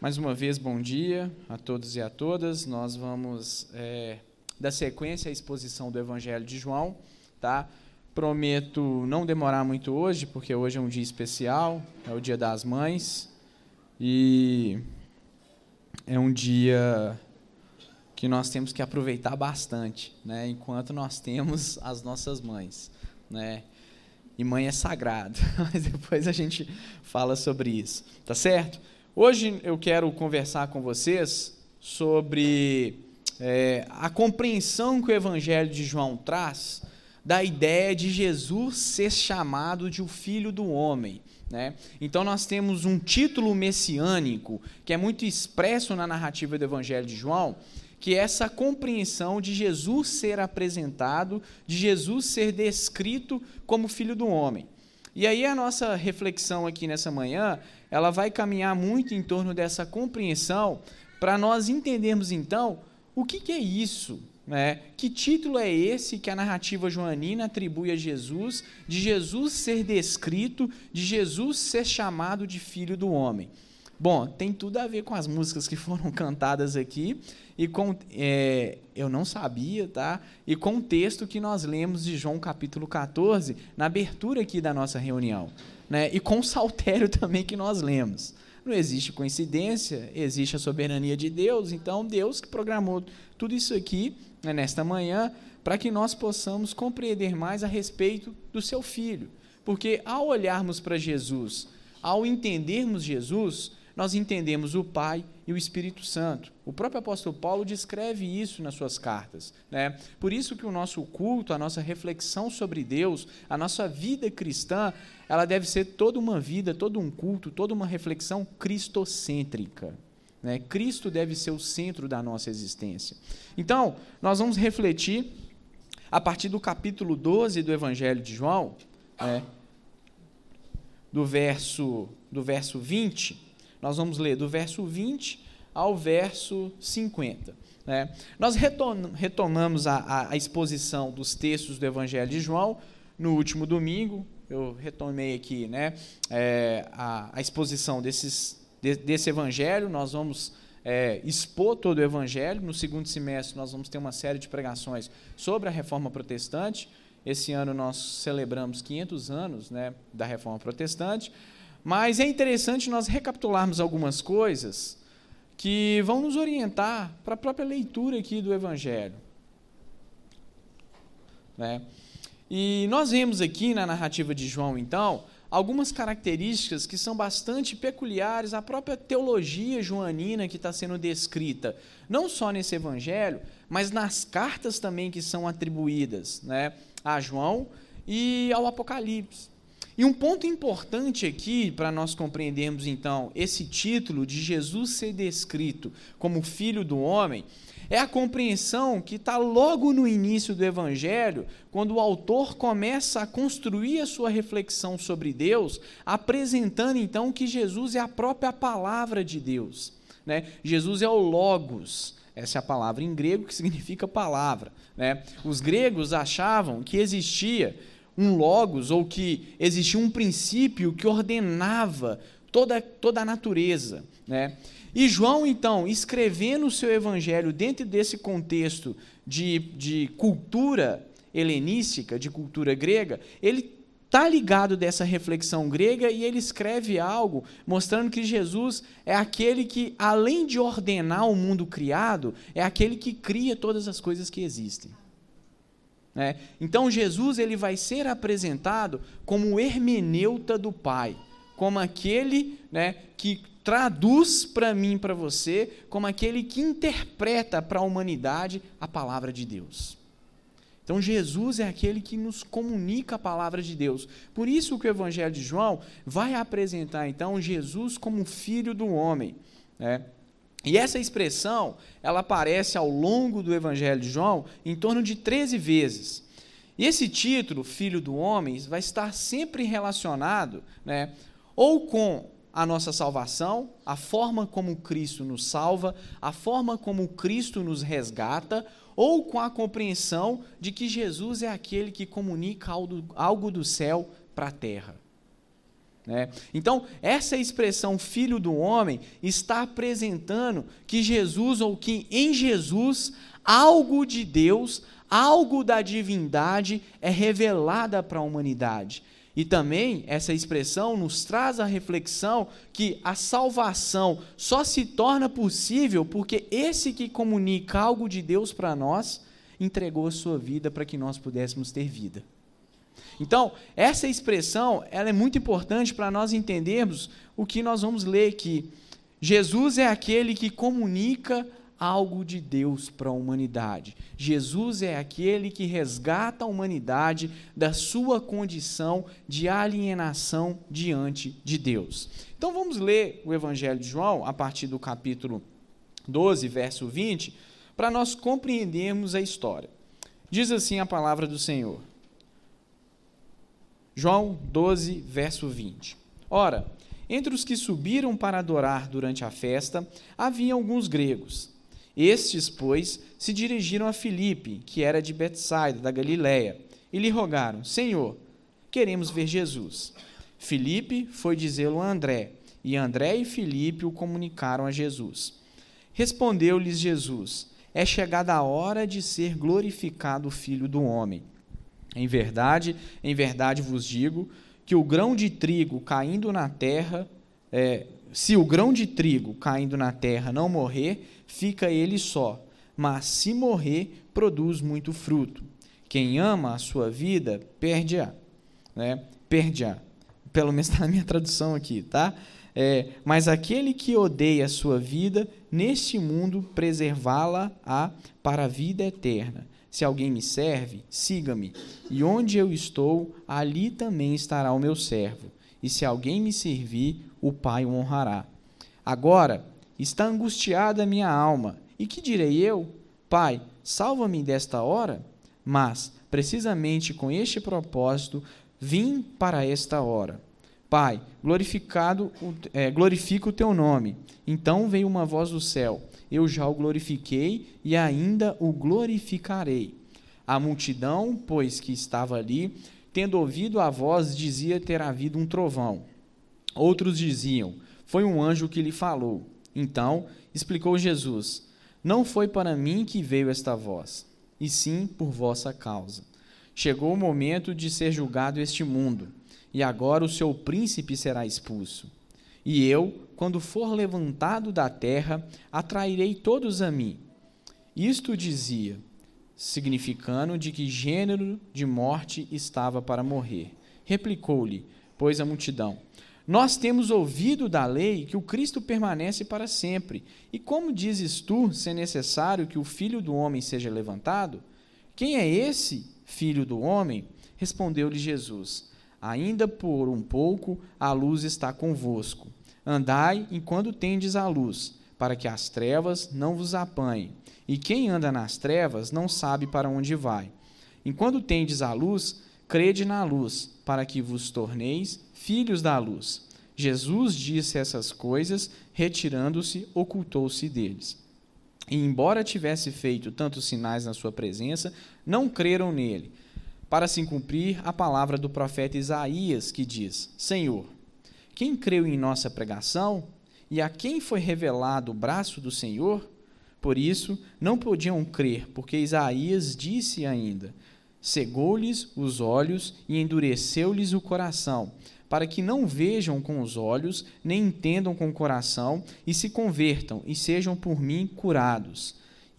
Mais uma vez, bom dia a todos e a todas. Nós vamos é, dar sequência à exposição do Evangelho de João, tá? Prometo não demorar muito hoje, porque hoje é um dia especial, é o Dia das Mães e é um dia que nós temos que aproveitar bastante, né? Enquanto nós temos as nossas mães, né? E mãe é sagrado, mas depois a gente fala sobre isso, tá certo? Hoje eu quero conversar com vocês sobre é, a compreensão que o Evangelho de João traz da ideia de Jesus ser chamado de o Filho do Homem. Né? Então, nós temos um título messiânico que é muito expresso na narrativa do Evangelho de João, que é essa compreensão de Jesus ser apresentado, de Jesus ser descrito como Filho do Homem. E aí, a nossa reflexão aqui nessa manhã ela vai caminhar muito em torno dessa compreensão para nós entendermos então o que, que é isso, né? Que título é esse que a narrativa joanina atribui a Jesus, de Jesus ser descrito, de Jesus ser chamado de filho do homem? Bom, tem tudo a ver com as músicas que foram cantadas aqui e com é, eu não sabia, tá? E com o texto que nós lemos de João capítulo 14 na abertura aqui da nossa reunião né? e com o saltério também que nós lemos. Não existe coincidência, existe a soberania de Deus, então Deus que programou tudo isso aqui né, nesta manhã para que nós possamos compreender mais a respeito do seu filho. Porque ao olharmos para Jesus, ao entendermos Jesus, nós entendemos o Pai e o Espírito Santo. O próprio apóstolo Paulo descreve isso nas suas cartas. Né? Por isso que o nosso culto, a nossa reflexão sobre Deus, a nossa vida cristã, ela deve ser toda uma vida, todo um culto, toda uma reflexão cristocêntrica. Né? Cristo deve ser o centro da nossa existência. Então, nós vamos refletir a partir do capítulo 12 do Evangelho de João, né? do, verso, do verso 20 nós vamos ler do verso 20 ao verso 50. Né? Nós retomamos a, a, exposição dos textos do Evangelho de João no último domingo. Eu retomei aqui né, é, a, a, exposição desses, de, desse Evangelho. Nós vamos é, expor todo o Evangelho. No segundo semestre, nós vamos ter uma série de pregações sobre a reforma protestante. Esse ano nós celebramos 500 anos né, da reforma protestante. Mas é interessante nós recapitularmos algumas coisas que vão nos orientar para a própria leitura aqui do Evangelho. Né? E nós vemos aqui na narrativa de João, então, algumas características que são bastante peculiares à própria teologia joanina que está sendo descrita, não só nesse evangelho, mas nas cartas também que são atribuídas né, a João e ao Apocalipse. E um ponto importante aqui, para nós compreendermos então esse título de Jesus ser descrito como Filho do Homem, é a compreensão que está logo no início do Evangelho, quando o autor começa a construir a sua reflexão sobre Deus, apresentando então que Jesus é a própria palavra de Deus. Né? Jesus é o Logos, essa é a palavra em grego que significa palavra. Né? Os gregos achavam que existia um logos, ou que existia um princípio que ordenava toda, toda a natureza. Né? E João, então, escrevendo o seu evangelho dentro desse contexto de, de cultura helenística, de cultura grega, ele está ligado dessa reflexão grega e ele escreve algo mostrando que Jesus é aquele que, além de ordenar o mundo criado, é aquele que cria todas as coisas que existem. Né? Então Jesus ele vai ser apresentado como o hermeneuta do Pai, como aquele né, que traduz para mim, para você, como aquele que interpreta para a humanidade a palavra de Deus. Então Jesus é aquele que nos comunica a palavra de Deus. Por isso que o Evangelho de João vai apresentar então Jesus como filho do homem. Né? E essa expressão, ela aparece ao longo do Evangelho de João em torno de 13 vezes. E esse título, Filho do Homem, vai estar sempre relacionado né, ou com a nossa salvação, a forma como Cristo nos salva, a forma como Cristo nos resgata, ou com a compreensão de que Jesus é aquele que comunica algo do céu para a terra. Né? Então, essa expressão filho do homem está apresentando que Jesus, ou que em Jesus, algo de Deus, algo da divindade é revelada para a humanidade. E também essa expressão nos traz a reflexão que a salvação só se torna possível porque esse que comunica algo de Deus para nós entregou a sua vida para que nós pudéssemos ter vida. Então, essa expressão ela é muito importante para nós entendermos o que nós vamos ler aqui. Jesus é aquele que comunica algo de Deus para a humanidade. Jesus é aquele que resgata a humanidade da sua condição de alienação diante de Deus. Então vamos ler o Evangelho de João a partir do capítulo 12, verso 20, para nós compreendermos a história. Diz assim a palavra do Senhor. João 12, verso 20. Ora, entre os que subiram para adorar durante a festa, havia alguns gregos. Estes, pois, se dirigiram a Filipe, que era de Betsaida, da Galiléia, e lhe rogaram: Senhor, queremos ver Jesus. Filipe foi dizê-lo a André, e André e Filipe o comunicaram a Jesus. Respondeu-lhes Jesus: É chegada a hora de ser glorificado o Filho do homem. Em verdade, em verdade vos digo que o grão de trigo caindo na terra, é, se o grão de trigo caindo na terra não morrer, fica ele só, mas se morrer, produz muito fruto. Quem ama a sua vida, perde-a. Né? Perde-a. Pelo menos está na minha tradução aqui, tá? É, mas aquele que odeia a sua vida, neste mundo, preservá-la-á para a vida eterna. Se alguém me serve, siga-me, e onde eu estou, ali também estará o meu servo. E se alguém me servir, o Pai o honrará. Agora está angustiada a minha alma, e que direi eu? Pai, salva-me desta hora? Mas, precisamente com este propósito, vim para esta hora. Pai, glorificado, é, glorifica o teu nome. Então veio uma voz do céu eu já o glorifiquei e ainda o glorificarei. A multidão, pois que estava ali, tendo ouvido a voz, dizia ter havido um trovão. Outros diziam: Foi um anjo que lhe falou. Então explicou Jesus: Não foi para mim que veio esta voz, e sim por vossa causa. Chegou o momento de ser julgado este mundo, e agora o seu príncipe será expulso. E eu, quando for levantado da terra, atrairei todos a mim. Isto dizia, significando de que gênero de morte estava para morrer. Replicou-lhe, pois a multidão: Nós temos ouvido da lei que o Cristo permanece para sempre. E como dizes tu, se é necessário que o filho do homem seja levantado? Quem é esse filho do homem? Respondeu-lhe Jesus: Ainda por um pouco a luz está convosco. Andai enquanto tendes a luz, para que as trevas não vos apanhem. E quem anda nas trevas não sabe para onde vai. Enquanto tendes a luz, crede na luz, para que vos torneis filhos da luz. Jesus disse essas coisas, retirando-se, ocultou-se deles. E embora tivesse feito tantos sinais na sua presença, não creram nele, para se cumprir a palavra do profeta Isaías, que diz: Senhor, quem creu em nossa pregação e a quem foi revelado o braço do Senhor? Por isso, não podiam crer, porque Isaías disse ainda: Cegou-lhes os olhos e endureceu-lhes o coração, para que não vejam com os olhos, nem entendam com o coração, e se convertam e sejam por mim curados.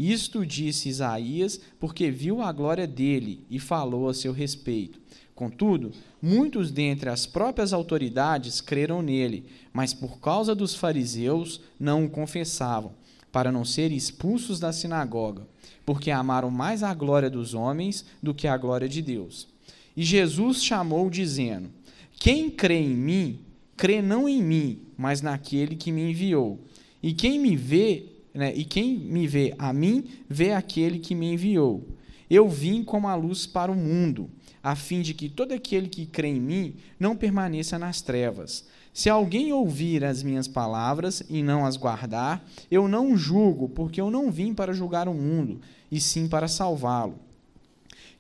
Isto disse Isaías, porque viu a glória dele e falou a seu respeito. Contudo, muitos dentre as próprias autoridades creram nele, mas por causa dos fariseus não o confessavam, para não serem expulsos da sinagoga, porque amaram mais a glória dos homens do que a glória de Deus. E Jesus chamou, dizendo: Quem crê em mim, crê não em mim, mas naquele que me enviou. E quem me vê, né, e quem me vê a mim, vê aquele que me enviou. Eu vim como a luz para o mundo a fim de que todo aquele que crê em mim não permaneça nas trevas. Se alguém ouvir as minhas palavras e não as guardar, eu não julgo, porque eu não vim para julgar o mundo, e sim para salvá-lo.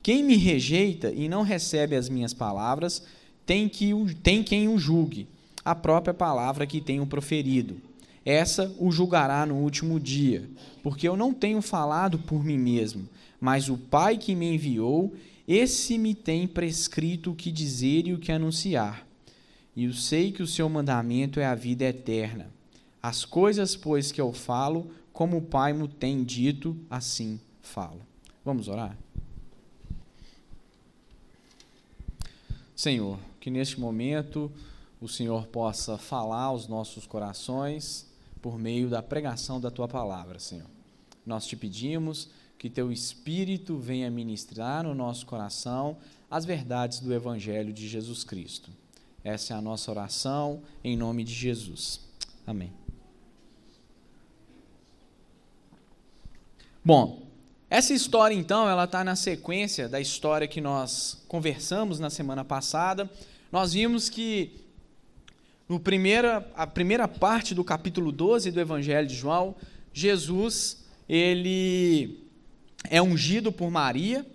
Quem me rejeita e não recebe as minhas palavras, tem, que, tem quem o julgue. a própria palavra que tenho proferido. Essa o julgará no último dia, porque eu não tenho falado por mim mesmo, mas o Pai que me enviou, esse me tem prescrito o que dizer e o que anunciar. E eu sei que o seu mandamento é a vida eterna. As coisas, pois, que eu falo, como o Pai me tem dito, assim falo. Vamos orar? Senhor, que neste momento o Senhor possa falar aos nossos corações por meio da pregação da tua palavra, Senhor. Nós te pedimos que teu Espírito venha ministrar no nosso coração as verdades do Evangelho de Jesus Cristo. Essa é a nossa oração, em nome de Jesus. Amém. Bom, essa história então, ela está na sequência da história que nós conversamos na semana passada. Nós vimos que no primeira, a primeira parte do capítulo 12 do Evangelho de João, Jesus ele é ungido por Maria.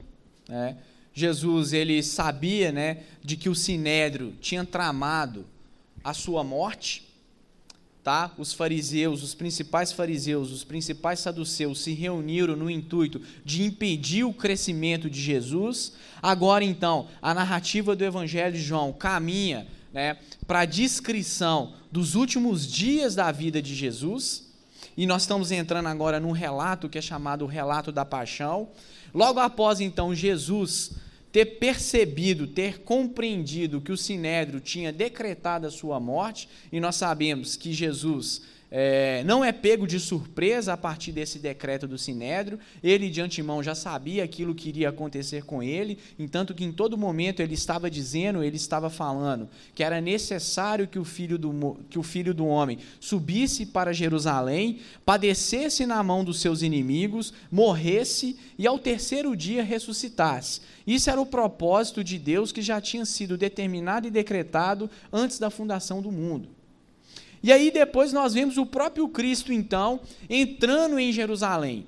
Né? Jesus ele sabia né, de que o Sinédrio tinha tramado a sua morte. Tá? Os fariseus, os principais fariseus, os principais saduceus se reuniram no intuito de impedir o crescimento de Jesus. Agora, então, a narrativa do Evangelho de João caminha né, para a descrição dos últimos dias da vida de Jesus. E nós estamos entrando agora num relato que é chamado o relato da paixão. Logo após então Jesus ter percebido, ter compreendido que o sinédrio tinha decretado a sua morte, e nós sabemos que Jesus é, não é pego de surpresa a partir desse decreto do Sinédrio, ele de antemão já sabia aquilo que iria acontecer com ele, entanto que em todo momento ele estava dizendo, ele estava falando, que era necessário que o filho do, que o filho do homem subisse para Jerusalém, padecesse na mão dos seus inimigos, morresse e ao terceiro dia ressuscitasse. Isso era o propósito de Deus que já tinha sido determinado e decretado antes da fundação do mundo. E aí depois nós vemos o próprio Cristo, então, entrando em Jerusalém.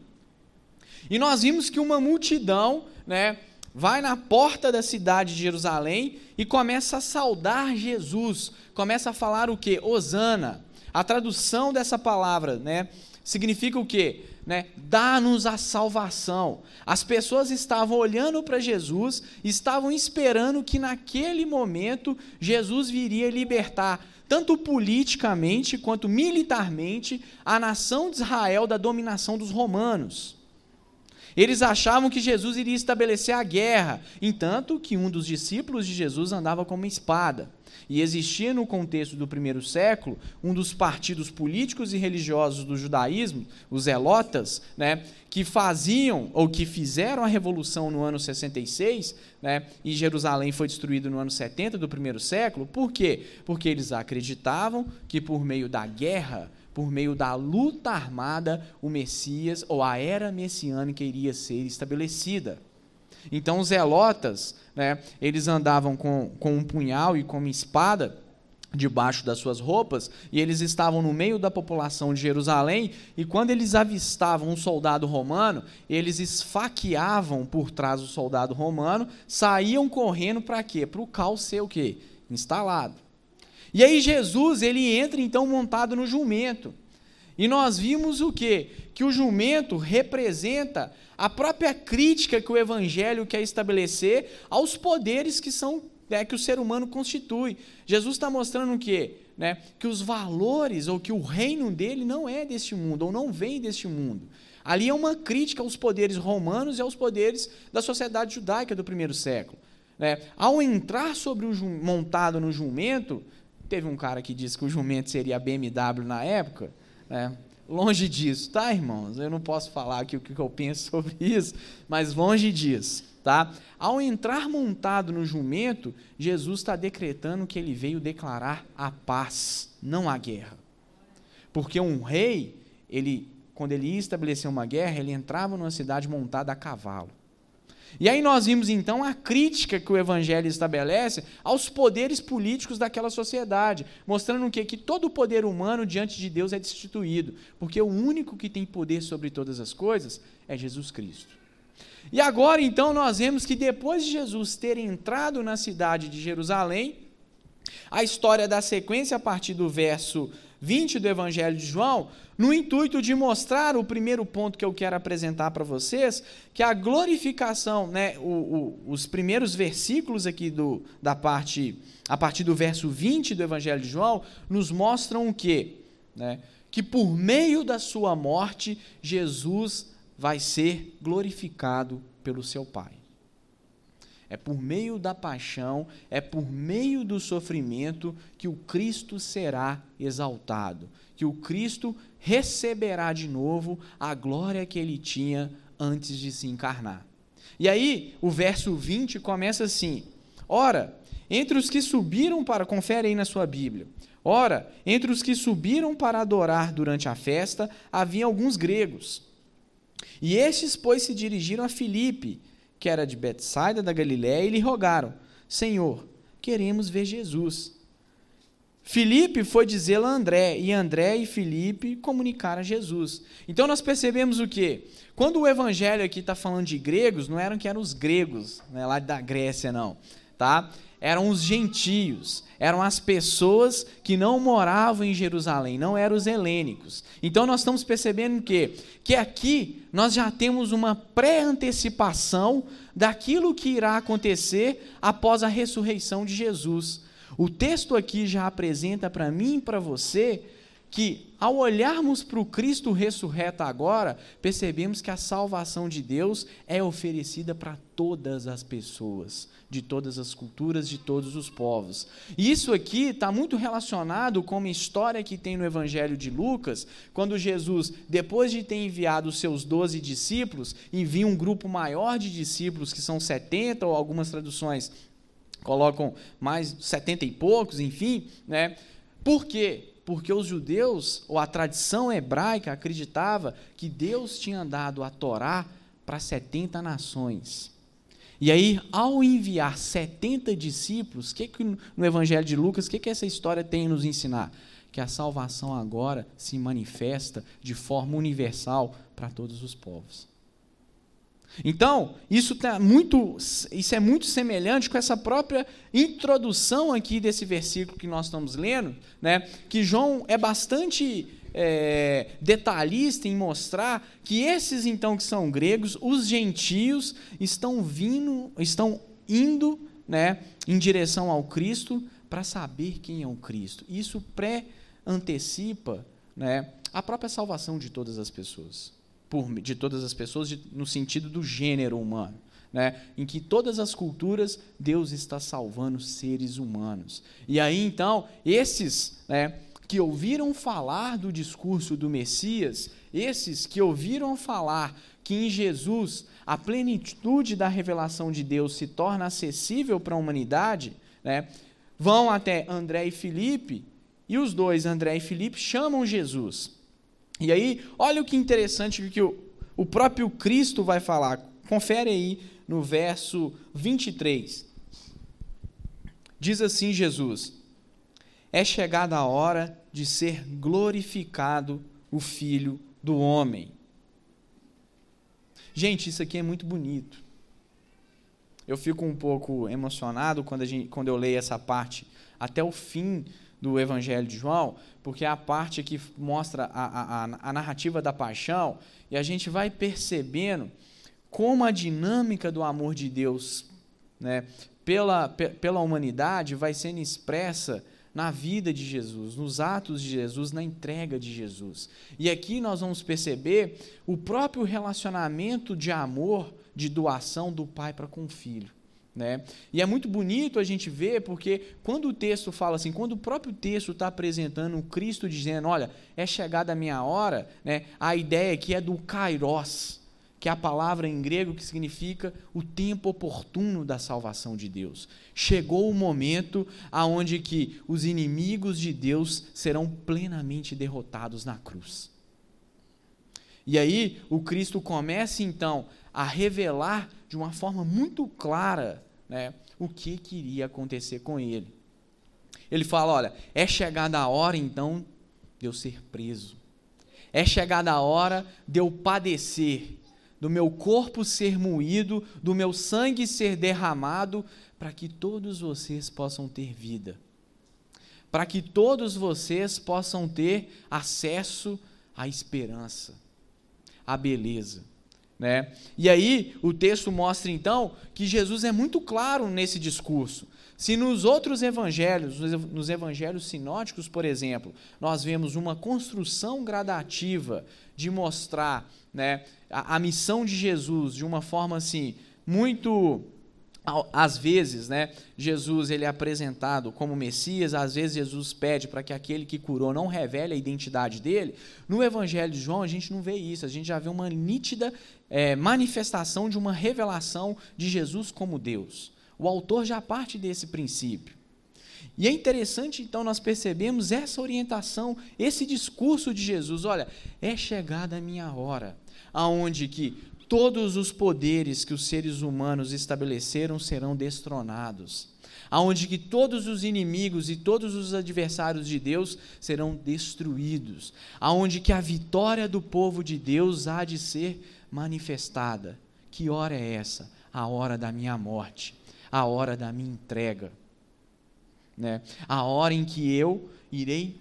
E nós vimos que uma multidão, né, vai na porta da cidade de Jerusalém e começa a saudar Jesus, começa a falar o que? Osana. A tradução dessa palavra, né, significa o quê? Né? Dá-nos a salvação. As pessoas estavam olhando para Jesus, estavam esperando que naquele momento Jesus viria libertar tanto politicamente quanto militarmente, a nação de Israel da dominação dos romanos. Eles achavam que Jesus iria estabelecer a guerra, entanto que um dos discípulos de Jesus andava com uma espada. E existia no contexto do primeiro século um dos partidos políticos e religiosos do judaísmo, os Zelotas, né, que faziam ou que fizeram a revolução no ano 66, né, e Jerusalém foi destruído no ano 70 do primeiro século. Por quê? Porque eles acreditavam que por meio da guerra, por meio da luta armada, o Messias ou a era messiânica iria ser estabelecida. Então os zelotas, né, eles andavam com, com um punhal e com uma espada debaixo das suas roupas, e eles estavam no meio da população de Jerusalém, e quando eles avistavam um soldado romano, eles esfaqueavam por trás do soldado romano, saíam correndo para quê? Para o caos ser o quê? Instalado. E aí Jesus, ele entra então montado no jumento. E nós vimos o quê? Que o jumento representa a própria crítica que o evangelho quer estabelecer aos poderes que são é, que o ser humano constitui. Jesus está mostrando o quê? Né? Que os valores ou que o reino dele não é deste mundo ou não vem deste mundo. Ali é uma crítica aos poderes romanos e aos poderes da sociedade judaica do primeiro século. Né? Ao entrar sobre o montado no jumento, teve um cara que disse que o jumento seria a BMW na época. Né? Longe disso, tá, irmãos? Eu não posso falar aqui o que eu penso sobre isso, mas longe disso. Tá? Ao entrar montado no jumento, Jesus está decretando que ele veio declarar a paz, não a guerra. Porque um rei, ele, quando ele ia estabelecer uma guerra, ele entrava numa cidade montada a cavalo. E aí nós vimos então a crítica que o evangelho estabelece aos poderes políticos daquela sociedade, mostrando o que que todo o poder humano diante de Deus é destituído, porque o único que tem poder sobre todas as coisas é Jesus Cristo. E agora então nós vemos que depois de Jesus ter entrado na cidade de Jerusalém, a história da sequência a partir do verso 20 do Evangelho de João, no intuito de mostrar o primeiro ponto que eu quero apresentar para vocês, que a glorificação, né, o, o, os primeiros versículos aqui do, da parte, a partir do verso 20 do Evangelho de João, nos mostram o quê? Né? Que por meio da sua morte, Jesus vai ser glorificado pelo seu Pai. É por meio da paixão, é por meio do sofrimento que o Cristo será exaltado, que o Cristo receberá de novo a glória que ele tinha antes de se encarnar. E aí, o verso 20 começa assim: Ora, entre os que subiram para, confere aí na sua Bíblia. Ora, entre os que subiram para adorar durante a festa, havia alguns gregos. E estes, pois, se dirigiram a Filipe, que era de Betsaida da Galiléia, e lhe rogaram: Senhor, queremos ver Jesus. Filipe foi dizê-lo a André, e André e Filipe comunicaram a Jesus. Então nós percebemos o quê? Quando o evangelho aqui está falando de gregos, não eram que eram os gregos, não é lá da Grécia, não. Tá? Eram os gentios, eram as pessoas que não moravam em Jerusalém, não eram os helênicos. Então nós estamos percebendo que, que aqui nós já temos uma pré-antecipação daquilo que irá acontecer após a ressurreição de Jesus. O texto aqui já apresenta para mim e para você que, ao olharmos para o Cristo ressurreto agora, percebemos que a salvação de Deus é oferecida para todas as pessoas, de todas as culturas, de todos os povos. E isso aqui está muito relacionado com uma história que tem no Evangelho de Lucas, quando Jesus, depois de ter enviado os seus doze discípulos, envia um grupo maior de discípulos, que são 70, ou algumas traduções colocam mais 70 e poucos, enfim, né? Por quê? Porque os judeus, ou a tradição hebraica, acreditava que Deus tinha dado a Torá para 70 nações. E aí, ao enviar 70 discípulos, que, que no Evangelho de Lucas, o que, que essa história tem a nos ensinar? Que a salvação agora se manifesta de forma universal para todos os povos. Então, isso, tá muito, isso é muito semelhante com essa própria introdução aqui desse versículo que nós estamos lendo, né? que João é bastante é, detalhista em mostrar que esses, então, que são gregos, os gentios, estão vindo, estão indo né, em direção ao Cristo para saber quem é o Cristo. Isso pré-antecipa né, a própria salvação de todas as pessoas por, de todas as pessoas, de, no sentido do gênero humano. Né, em que todas as culturas Deus está salvando seres humanos. E aí então, esses né, que ouviram falar do discurso do Messias, esses que ouviram falar que em Jesus a plenitude da revelação de Deus se torna acessível para a humanidade, né, vão até André e Filipe, e os dois, André e Filipe, chamam Jesus. E aí, olha o que interessante que o, próprio Cristo vai falar. Confere aí no verso 23. Diz assim Jesus: É chegada a hora de ser glorificado o Filho do Homem. Gente, isso aqui é muito bonito. Eu fico um pouco emocionado quando, gente, quando eu leio essa parte até o fim do Evangelho de João, porque é a parte que mostra a, a, a narrativa da paixão, e a gente vai percebendo como a dinâmica do amor de Deus né, pela, pela humanidade vai sendo expressa na vida de Jesus, nos atos de Jesus, na entrega de Jesus. E aqui nós vamos perceber o próprio relacionamento de amor, de doação do pai para com o filho. Né? E é muito bonito a gente ver, porque quando o texto fala assim, quando o próprio texto está apresentando o Cristo dizendo, olha, é chegada a minha hora, né? a ideia aqui é do kairos, que é a palavra em grego que significa o tempo oportuno da salvação de Deus. Chegou o momento aonde que os inimigos de Deus serão plenamente derrotados na cruz. E aí o Cristo começa então a revelar de uma forma muito clara né, o que queria acontecer com ele. Ele fala: olha, é chegada a hora então de eu ser preso. É chegada a hora de eu padecer, do meu corpo ser moído, do meu sangue ser derramado, para que todos vocês possam ter vida. para que todos vocês possam ter acesso à esperança, à beleza. Né? E aí o texto mostra então que Jesus é muito claro nesse discurso. Se nos outros evangelhos, nos evangelhos sinóticos, por exemplo, nós vemos uma construção gradativa de mostrar né, a, a missão de Jesus de uma forma assim, muito às vezes, né, Jesus ele é apresentado como Messias, às vezes Jesus pede para que aquele que curou não revele a identidade dele. No Evangelho de João a gente não vê isso, a gente já vê uma nítida é, manifestação de uma revelação de Jesus como Deus. O autor já parte desse princípio. E é interessante, então, nós percebemos essa orientação, esse discurso de Jesus. Olha, é chegada a minha hora, aonde que todos os poderes que os seres humanos estabeleceram serão destronados, aonde que todos os inimigos e todos os adversários de Deus serão destruídos, aonde que a vitória do povo de Deus há de ser manifestada. Que hora é essa? A hora da minha morte a hora da minha entrega. Né? A hora em que eu irei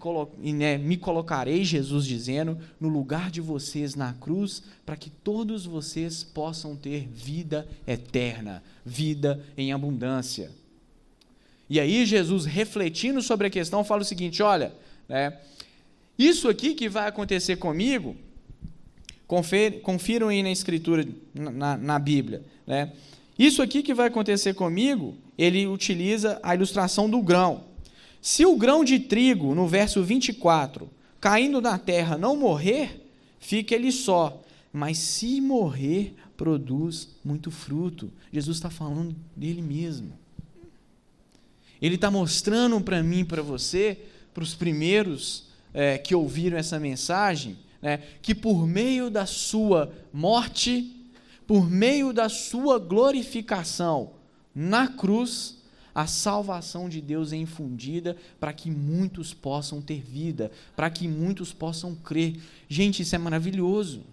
né, me colocarei, Jesus dizendo, no lugar de vocês na cruz, para que todos vocês possam ter vida eterna, vida em abundância. E aí Jesus, refletindo sobre a questão, fala o seguinte: olha, né, isso aqui que vai acontecer comigo, confiram aí na Escritura, na, na Bíblia, né? Isso aqui que vai acontecer comigo, ele utiliza a ilustração do grão. Se o grão de trigo, no verso 24, caindo na terra não morrer, fica ele só. Mas se morrer, produz muito fruto. Jesus está falando dele mesmo. Ele está mostrando para mim, para você, para os primeiros é, que ouviram essa mensagem, né, que por meio da sua morte, por meio da sua glorificação na cruz, a salvação de Deus é infundida para que muitos possam ter vida, para que muitos possam crer. Gente, isso é maravilhoso.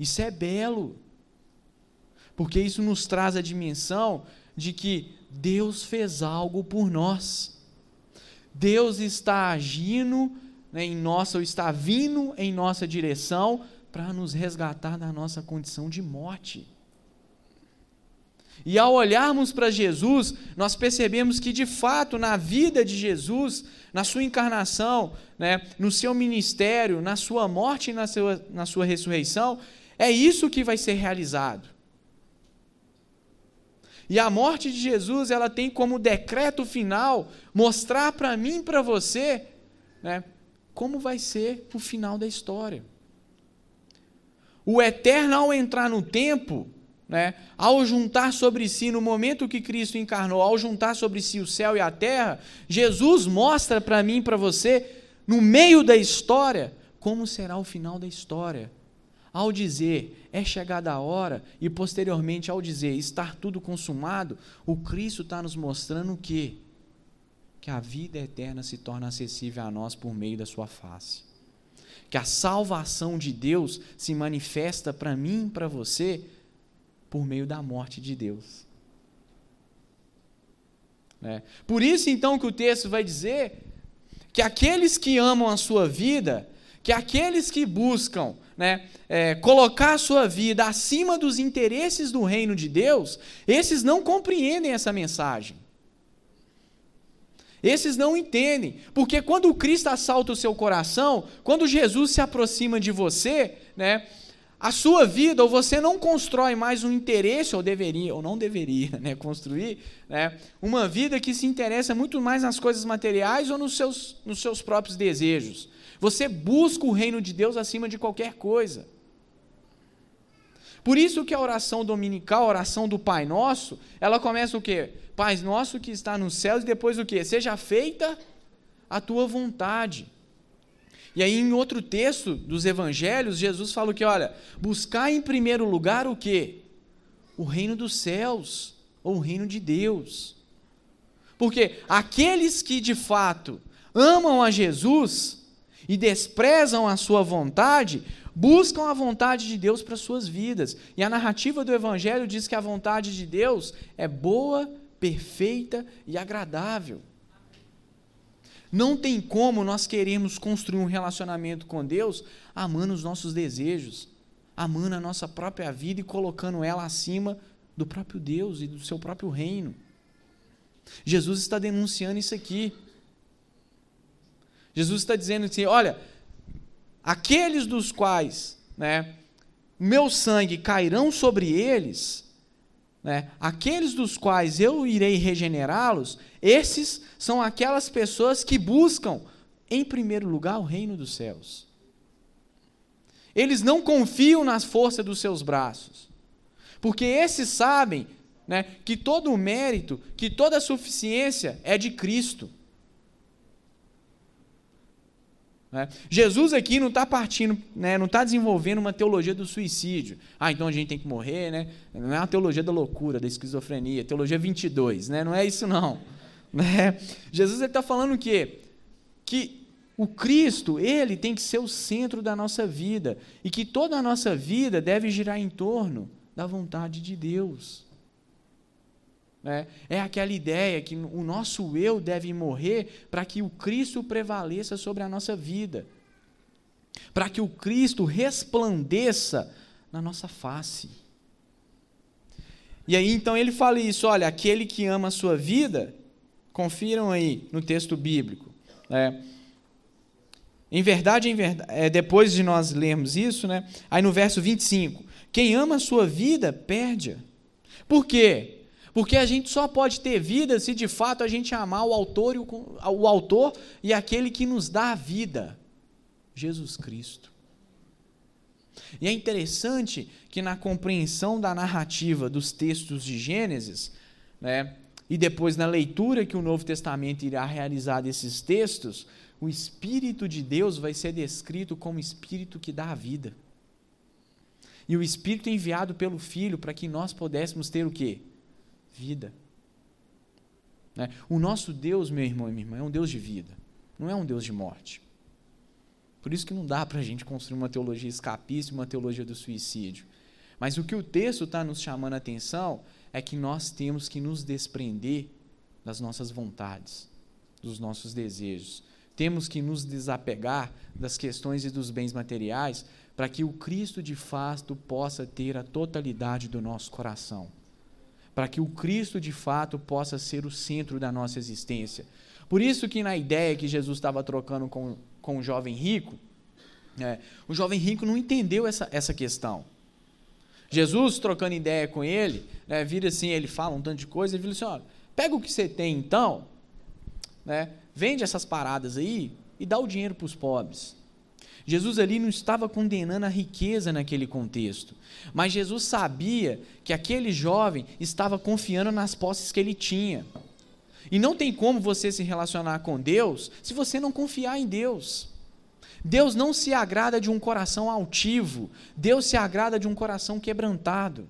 Isso é belo. Porque isso nos traz a dimensão de que Deus fez algo por nós. Deus está agindo né, em nossa, ou está vindo em nossa direção para nos resgatar da nossa condição de morte. E ao olharmos para Jesus, nós percebemos que, de fato, na vida de Jesus, na sua encarnação, né, no seu ministério, na sua morte e na sua, na sua ressurreição, é isso que vai ser realizado. E a morte de Jesus, ela tem como decreto final mostrar para mim e para você né, como vai ser o final da história. O eterno, ao entrar no tempo, né, ao juntar sobre si, no momento que Cristo encarnou, ao juntar sobre si o céu e a terra, Jesus mostra para mim e para você, no meio da história, como será o final da história. Ao dizer, é chegada a hora, e posteriormente ao dizer, estar tudo consumado, o Cristo está nos mostrando o quê? Que a vida eterna se torna acessível a nós por meio da sua face que a salvação de Deus se manifesta para mim e para você por meio da morte de Deus. É. Por isso, então, que o texto vai dizer que aqueles que amam a sua vida, que aqueles que buscam né, é, colocar a sua vida acima dos interesses do reino de Deus, esses não compreendem essa mensagem. Esses não entendem, porque quando o Cristo assalta o seu coração, quando Jesus se aproxima de você, né, a sua vida, ou você não constrói mais um interesse, ou deveria, ou não deveria né, construir, né, uma vida que se interessa muito mais nas coisas materiais ou nos seus, nos seus próprios desejos. Você busca o reino de Deus acima de qualquer coisa. Por isso que a oração dominical, a oração do Pai Nosso, ela começa o quê? Pai Nosso que está nos céus e depois o quê? Seja feita a tua vontade. E aí em outro texto dos evangelhos, Jesus fala que, olha, buscar em primeiro lugar o quê? O reino dos céus, ou o reino de Deus. Porque aqueles que de fato amam a Jesus e desprezam a sua vontade, buscam a vontade de Deus para suas vidas. E a narrativa do Evangelho diz que a vontade de Deus é boa, perfeita e agradável. Não tem como nós queremos construir um relacionamento com Deus amando os nossos desejos, amando a nossa própria vida e colocando ela acima do próprio Deus e do seu próprio reino. Jesus está denunciando isso aqui. Jesus está dizendo assim: olha, aqueles dos quais né, meu sangue cairão sobre eles, né, aqueles dos quais eu irei regenerá-los, esses são aquelas pessoas que buscam, em primeiro lugar, o reino dos céus. Eles não confiam nas forças dos seus braços, porque esses sabem né, que todo o mérito, que toda a suficiência é de Cristo. Né? Jesus aqui não está partindo, né, não está desenvolvendo uma teologia do suicídio. Ah, então a gente tem que morrer, né? Não é uma teologia da loucura, da esquizofrenia, teologia 22, né? Não é isso não. Né? Jesus está falando o quê? Que o Cristo, ele tem que ser o centro da nossa vida e que toda a nossa vida deve girar em torno da vontade de Deus. Né? É aquela ideia que o nosso eu deve morrer para que o Cristo prevaleça sobre a nossa vida, para que o Cristo resplandeça na nossa face. E aí então ele fala isso: olha, aquele que ama a sua vida, confiram aí no texto bíblico. Né? Em verdade, em verdade é, depois de nós lermos isso, né, aí no verso 25: quem ama a sua vida, perde-a. Por quê? Porque a gente só pode ter vida se de fato a gente amar o autor e, o, o autor e aquele que nos dá a vida, Jesus Cristo. E é interessante que na compreensão da narrativa dos textos de Gênesis, né, e depois na leitura que o Novo Testamento irá realizar desses textos, o Espírito de Deus vai ser descrito como Espírito que dá a vida. E o Espírito enviado pelo Filho para que nós pudéssemos ter o quê? Vida. Né? O nosso Deus, meu irmão e minha irmã, é um Deus de vida, não é um Deus de morte. Por isso que não dá para a gente construir uma teologia escapista, uma teologia do suicídio. Mas o que o texto está nos chamando a atenção é que nós temos que nos desprender das nossas vontades, dos nossos desejos. Temos que nos desapegar das questões e dos bens materiais para que o Cristo de fato possa ter a totalidade do nosso coração para que o Cristo de fato possa ser o centro da nossa existência. Por isso que na ideia que Jesus estava trocando com, com o jovem rico, é, o jovem rico não entendeu essa, essa questão. Jesus, trocando ideia com ele, né, vira assim, ele fala um tanto de coisa, ele vira assim, olha, pega o que você tem então, né, vende essas paradas aí e dá o dinheiro para os pobres. Jesus ali não estava condenando a riqueza naquele contexto, mas Jesus sabia que aquele jovem estava confiando nas posses que ele tinha. E não tem como você se relacionar com Deus se você não confiar em Deus. Deus não se agrada de um coração altivo, Deus se agrada de um coração quebrantado.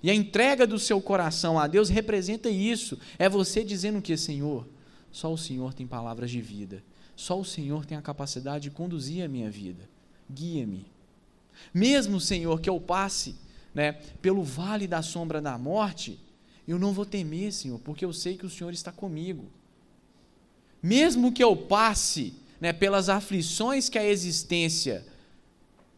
E a entrega do seu coração a Deus representa isso. É você dizendo que, Senhor, só o Senhor tem palavras de vida. Só o Senhor tem a capacidade de conduzir a minha vida. Guia-me. Mesmo, Senhor, que eu passe né, pelo vale da sombra da morte, eu não vou temer, Senhor, porque eu sei que o Senhor está comigo. Mesmo que eu passe né, pelas aflições que a existência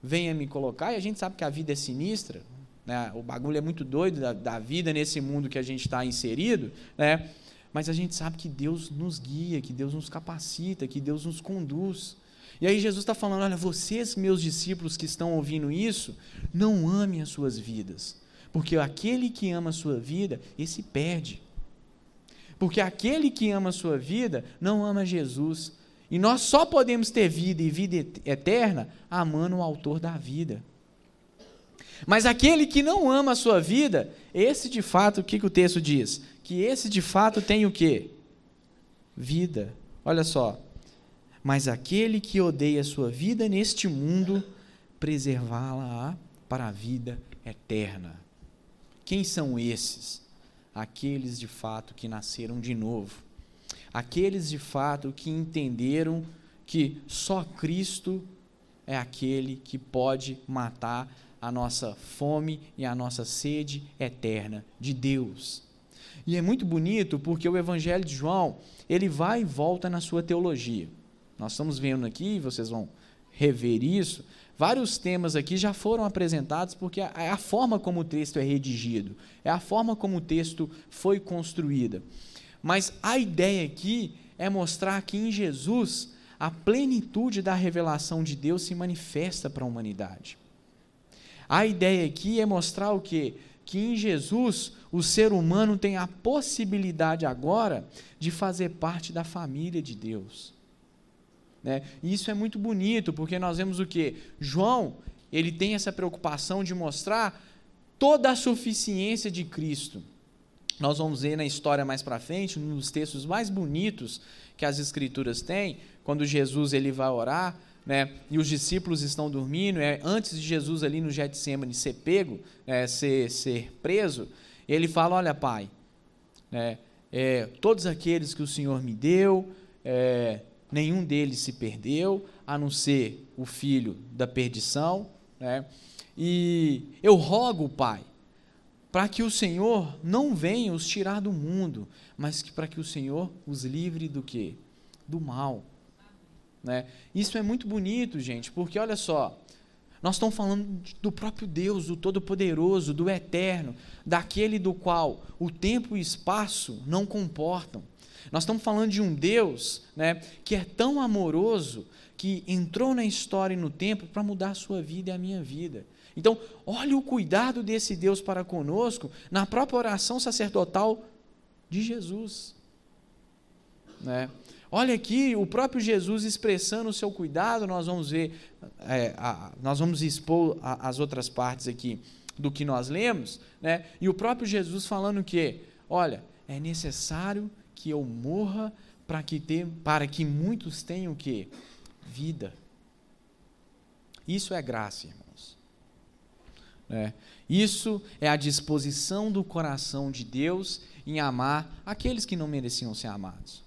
venha me colocar, e a gente sabe que a vida é sinistra, né, o bagulho é muito doido da, da vida nesse mundo que a gente está inserido, né? Mas a gente sabe que Deus nos guia, que Deus nos capacita, que Deus nos conduz. E aí Jesus está falando: olha, vocês, meus discípulos que estão ouvindo isso, não amem as suas vidas, porque aquele que ama a sua vida, esse perde. Porque aquele que ama a sua vida não ama Jesus. E nós só podemos ter vida e vida eterna amando o autor da vida. Mas aquele que não ama a sua vida, esse de fato, o que, que o texto diz? Que esse de fato tem o quê? Vida. Olha só. Mas aquele que odeia sua vida neste mundo, preservá-la para a vida eterna. Quem são esses? Aqueles de fato que nasceram de novo. Aqueles de fato que entenderam que só Cristo é aquele que pode matar a nossa fome e a nossa sede eterna de Deus. E é muito bonito porque o Evangelho de João, ele vai e volta na sua teologia. Nós estamos vendo aqui, vocês vão rever isso, vários temas aqui já foram apresentados porque é a forma como o texto é redigido, é a forma como o texto foi construído. Mas a ideia aqui é mostrar que em Jesus a plenitude da revelação de Deus se manifesta para a humanidade. A ideia aqui é mostrar o quê? Que em Jesus o ser humano tem a possibilidade agora de fazer parte da família de Deus. Né? E isso é muito bonito, porque nós vemos o que? João, ele tem essa preocupação de mostrar toda a suficiência de Cristo. Nós vamos ver na história mais para frente, um dos textos mais bonitos que as escrituras têm, quando Jesus ele vai orar, né, e os discípulos estão dormindo, é, antes de Jesus ali no Getsemane ser pego, é, ser, ser preso, ele fala, olha pai, né, é, todos aqueles que o Senhor me deu, é, nenhum deles se perdeu, a não ser o filho da perdição, né, e eu rogo, pai, para que o Senhor não venha os tirar do mundo, mas que para que o Senhor os livre do quê? Do mal. Né? Isso é muito bonito, gente, porque olha só, nós estamos falando do próprio Deus, do Todo-Poderoso, do Eterno, daquele do qual o tempo e o espaço não comportam. Nós estamos falando de um Deus né, que é tão amoroso que entrou na história e no tempo para mudar a sua vida e a minha vida. Então, olhe o cuidado desse Deus para conosco na própria oração sacerdotal de Jesus. Né? Olha aqui, o próprio Jesus expressando o seu cuidado, nós vamos ver, é, a, nós vamos expor a, as outras partes aqui do que nós lemos, né? e o próprio Jesus falando que, olha, é necessário que eu morra para que, ter, para que muitos tenham o quê? Vida. Isso é graça, irmãos. É. Isso é a disposição do coração de Deus em amar aqueles que não mereciam ser amados.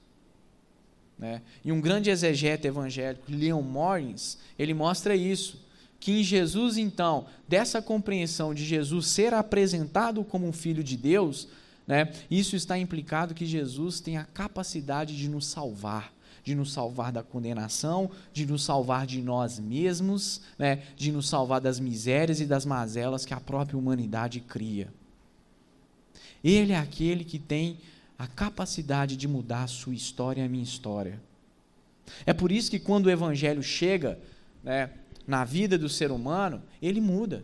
Né? E um grande exegeta evangélico, Leon Morris, ele mostra isso, que em Jesus, então, dessa compreensão de Jesus ser apresentado como um filho de Deus, né, isso está implicado que Jesus tem a capacidade de nos salvar, de nos salvar da condenação, de nos salvar de nós mesmos, né, de nos salvar das misérias e das mazelas que a própria humanidade cria. Ele é aquele que tem a capacidade de mudar a sua história e a minha história. É por isso que quando o Evangelho chega né, na vida do ser humano, ele muda.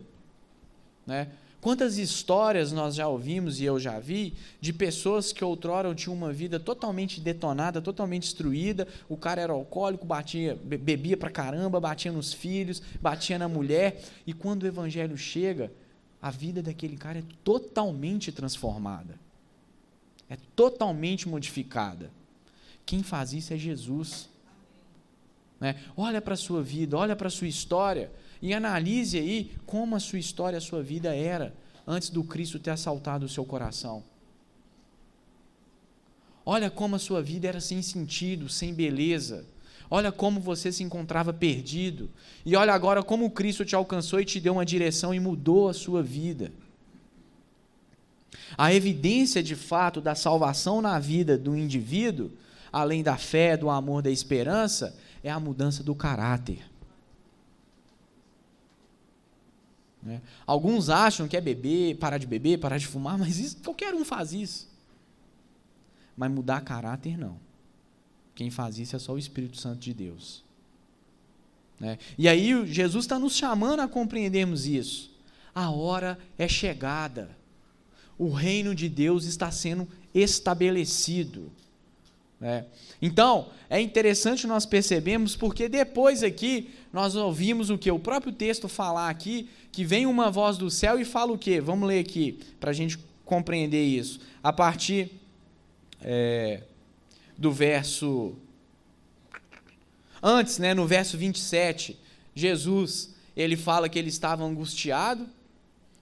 Né? Quantas histórias nós já ouvimos e eu já vi de pessoas que outrora tinham uma vida totalmente detonada, totalmente destruída. O cara era alcoólico, batia, bebia pra caramba, batia nos filhos, batia na mulher. E quando o evangelho chega, a vida daquele cara é totalmente transformada é totalmente modificada. Quem faz isso é Jesus. Né? Olha para a sua vida, olha para a sua história e analise aí como a sua história, a sua vida era antes do Cristo ter assaltado o seu coração. Olha como a sua vida era sem sentido, sem beleza. Olha como você se encontrava perdido. E olha agora como Cristo te alcançou e te deu uma direção e mudou a sua vida. A evidência de fato da salvação na vida do indivíduo, além da fé, do amor, da esperança, é a mudança do caráter. Né? Alguns acham que é beber, parar de beber, parar de fumar, mas isso, qualquer um faz isso. Mas mudar caráter, não. Quem faz isso é só o Espírito Santo de Deus. Né? E aí, Jesus está nos chamando a compreendermos isso. A hora é chegada o reino de Deus está sendo estabelecido. Né? Então, é interessante nós percebemos, porque depois aqui nós ouvimos o que? O próprio texto falar aqui, que vem uma voz do céu e fala o que? Vamos ler aqui, para a gente compreender isso. A partir é, do verso. Antes, né, no verso 27, Jesus ele fala que ele estava angustiado,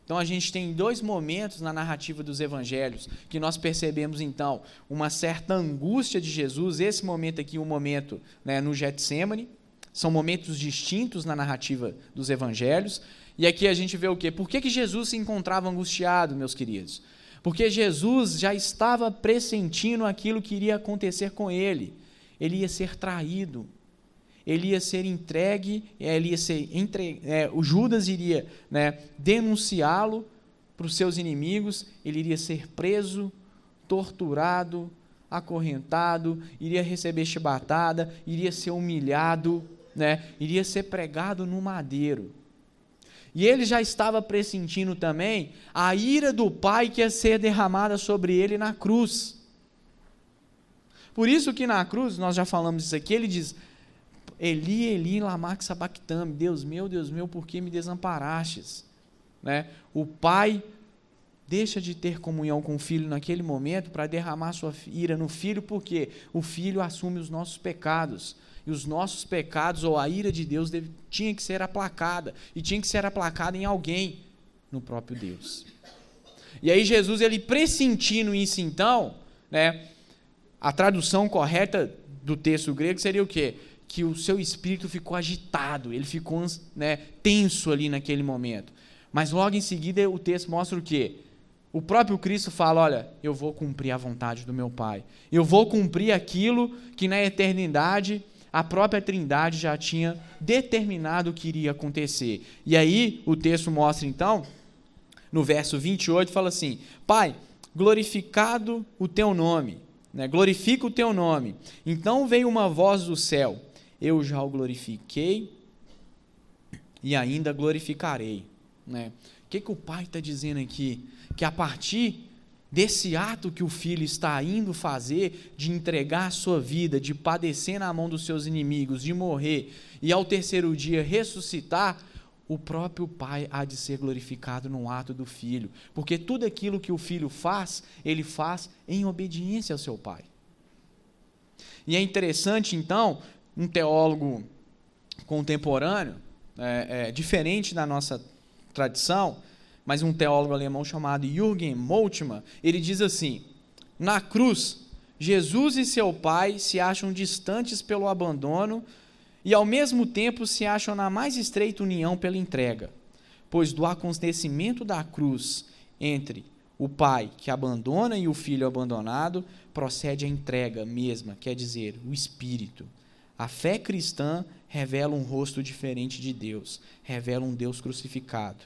então a gente tem dois momentos na narrativa dos evangelhos que nós percebemos então uma certa angústia de Jesus. Esse momento aqui, o um momento né, no Getsemane, são momentos distintos na narrativa dos evangelhos. E aqui a gente vê o quê? Por que, que Jesus se encontrava angustiado, meus queridos? Porque Jesus já estava pressentindo aquilo que iria acontecer com ele. Ele ia ser traído, ele ia ser entregue, ele ia ser entre, é, o Judas iria né, denunciá-lo para os seus inimigos, ele iria ser preso, torturado, acorrentado, iria receber chibatada, iria ser humilhado, né, iria ser pregado no madeiro. E ele já estava pressentindo também a ira do Pai que ia ser derramada sobre ele na cruz. Por isso que na cruz, nós já falamos isso aqui, ele diz: Eli, Eli, lamax sabactame, Deus meu, Deus meu, por que me desamparastes? Né? O pai deixa de ter comunhão com o filho naquele momento para derramar sua ira no filho, porque o filho assume os nossos pecados. E os nossos pecados, ou a ira de Deus, deve, tinha que ser aplacada. E tinha que ser aplacada em alguém, no próprio Deus. E aí Jesus, ele pressentindo isso então, né, a tradução correta do texto grego seria o quê? Que o seu espírito ficou agitado, ele ficou né, tenso ali naquele momento. Mas logo em seguida o texto mostra o quê? O próprio Cristo fala: Olha, eu vou cumprir a vontade do meu Pai. Eu vou cumprir aquilo que na eternidade a própria Trindade já tinha determinado que iria acontecer. E aí o texto mostra então, no verso 28, fala assim: Pai, glorificado o teu nome né? glorifica o teu nome. Então veio uma voz do céu: Eu já o glorifiquei e ainda glorificarei. Né? O que, que o pai está dizendo aqui? Que a partir desse ato que o filho está indo fazer, de entregar a sua vida, de padecer na mão dos seus inimigos, de morrer e ao terceiro dia ressuscitar, o próprio Pai há de ser glorificado no ato do Filho, porque tudo aquilo que o Filho faz, ele faz em obediência ao seu Pai. E é interessante, então, um teólogo contemporâneo, é, é, diferente da nossa tradição, mas um teólogo alemão chamado Jürgen Moltmann, ele diz assim: na cruz, Jesus e seu Pai se acham distantes pelo abandono e ao mesmo tempo se acham na mais estreita união pela entrega, pois do acontecimento da cruz entre o pai que abandona e o filho abandonado procede a entrega mesma, quer dizer, o espírito. A fé cristã revela um rosto diferente de Deus, revela um Deus crucificado.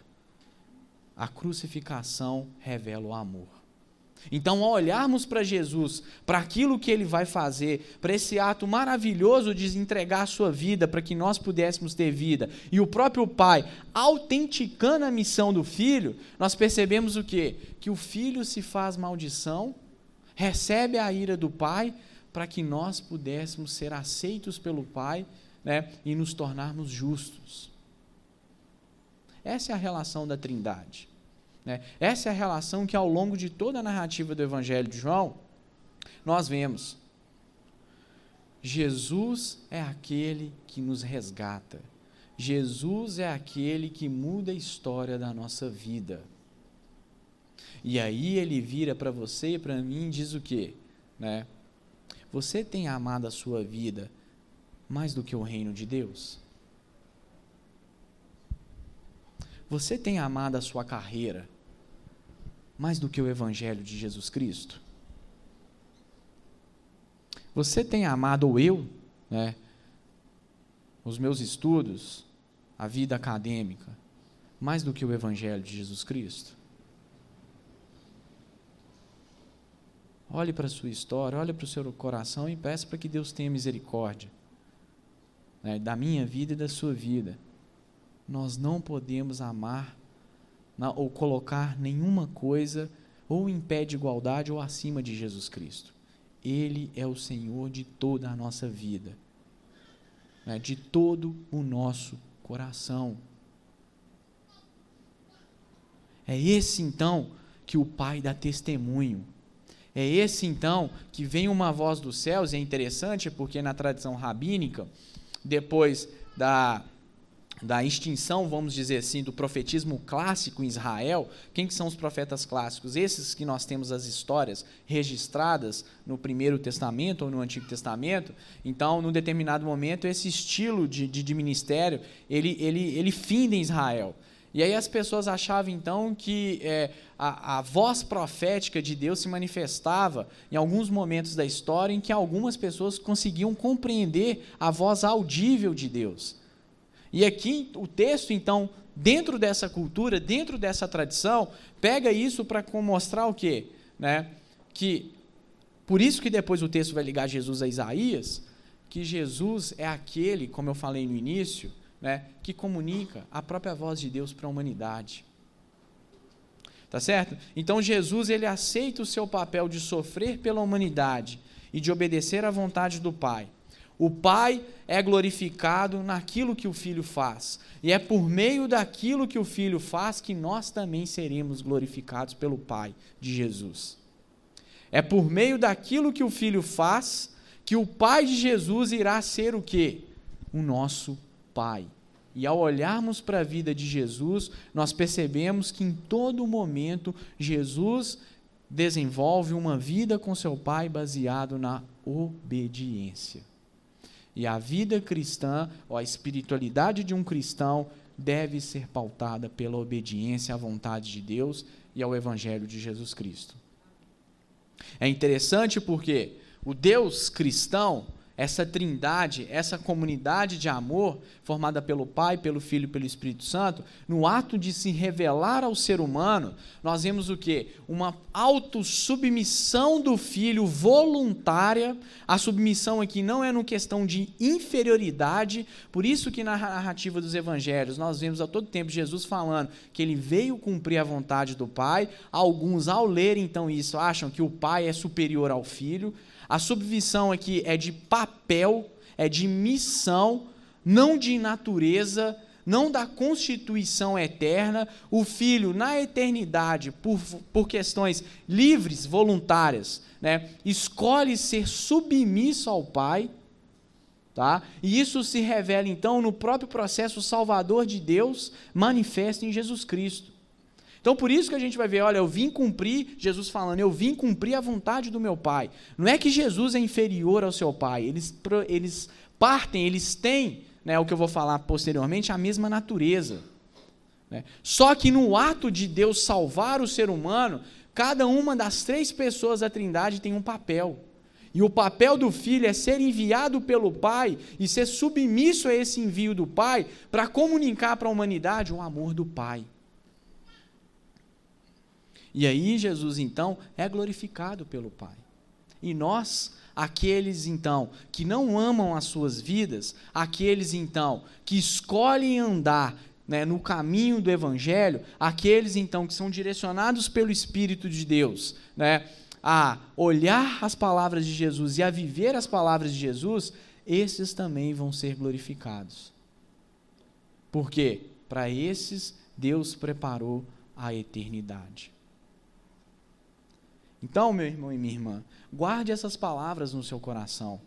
A crucificação revela o amor. Então, ao olharmos para Jesus, para aquilo que ele vai fazer, para esse ato maravilhoso de entregar a sua vida para que nós pudéssemos ter vida, e o próprio Pai autenticando a missão do filho, nós percebemos o quê? Que o filho se faz maldição, recebe a ira do Pai, para que nós pudéssemos ser aceitos pelo Pai né, e nos tornarmos justos. Essa é a relação da Trindade. Né? Essa é a relação que, ao longo de toda a narrativa do Evangelho de João, nós vemos. Jesus é aquele que nos resgata. Jesus é aquele que muda a história da nossa vida. E aí ele vira para você e para mim e diz o quê? Né? Você tem amado a sua vida mais do que o reino de Deus? Você tem amado a sua carreira mais do que o Evangelho de Jesus Cristo? Você tem amado ou eu, né, os meus estudos, a vida acadêmica, mais do que o Evangelho de Jesus Cristo? Olhe para a sua história, olhe para o seu coração e peça para que Deus tenha misericórdia né, da minha vida e da sua vida. Nós não podemos amar ou colocar nenhuma coisa ou em pé de igualdade ou acima de Jesus Cristo. Ele é o Senhor de toda a nossa vida, né, de todo o nosso coração. É esse então que o Pai dá testemunho. É esse então que vem uma voz dos céus, e é interessante porque na tradição rabínica, depois da da extinção, vamos dizer assim, do profetismo clássico em Israel, quem que são os profetas clássicos? Esses que nós temos as histórias registradas no Primeiro Testamento ou no Antigo Testamento. Então, num determinado momento, esse estilo de, de, de ministério, ele, ele, ele finda em Israel. E aí as pessoas achavam então que é, a, a, voz profética de Deus se manifestava em alguns momentos da história em que algumas pessoas conseguiam compreender a voz audível de Deus. E aqui o texto, então, dentro dessa cultura, dentro dessa tradição, pega isso para mostrar o quê? Né? Que por isso que depois o texto vai ligar Jesus a Isaías, que Jesus é aquele, como eu falei no início, né, que comunica a própria voz de Deus para a humanidade. Tá certo? Então Jesus ele aceita o seu papel de sofrer pela humanidade e de obedecer à vontade do Pai. O Pai é glorificado naquilo que o Filho faz, e é por meio daquilo que o Filho faz que nós também seremos glorificados pelo Pai de Jesus. É por meio daquilo que o Filho faz que o Pai de Jesus irá ser o quê? O nosso Pai. E ao olharmos para a vida de Jesus, nós percebemos que em todo momento Jesus desenvolve uma vida com seu Pai baseado na obediência. E a vida cristã, ou a espiritualidade de um cristão, deve ser pautada pela obediência à vontade de Deus e ao Evangelho de Jesus Cristo. É interessante porque o Deus cristão, essa trindade, essa comunidade de amor, formada pelo Pai, pelo Filho e pelo Espírito Santo, no ato de se revelar ao ser humano, nós vemos o que? Uma autossubmissão do Filho voluntária. A submissão aqui não é no questão de inferioridade, por isso que na narrativa dos evangelhos nós vemos a todo tempo Jesus falando que ele veio cumprir a vontade do Pai. Alguns, ao ler então isso, acham que o Pai é superior ao Filho. A submissão aqui é de papel, é de missão, não de natureza, não da constituição eterna. O filho, na eternidade, por, por questões livres, voluntárias, né, escolhe ser submisso ao Pai. Tá? E isso se revela então no próprio processo salvador de Deus manifesto em Jesus Cristo. Então, por isso que a gente vai ver, olha, eu vim cumprir, Jesus falando, eu vim cumprir a vontade do meu Pai. Não é que Jesus é inferior ao seu Pai, eles, eles partem, eles têm, né, o que eu vou falar posteriormente, a mesma natureza. Né? Só que no ato de Deus salvar o ser humano, cada uma das três pessoas da Trindade tem um papel. E o papel do filho é ser enviado pelo Pai e ser submisso a esse envio do Pai para comunicar para a humanidade o amor do Pai. E aí Jesus então é glorificado pelo Pai. E nós, aqueles então que não amam as suas vidas, aqueles então que escolhem andar né, no caminho do Evangelho, aqueles então que são direcionados pelo Espírito de Deus, né, a olhar as palavras de Jesus e a viver as palavras de Jesus, esses também vão ser glorificados. Porque para esses Deus preparou a eternidade. Então, meu irmão e minha irmã, guarde essas palavras no seu coração.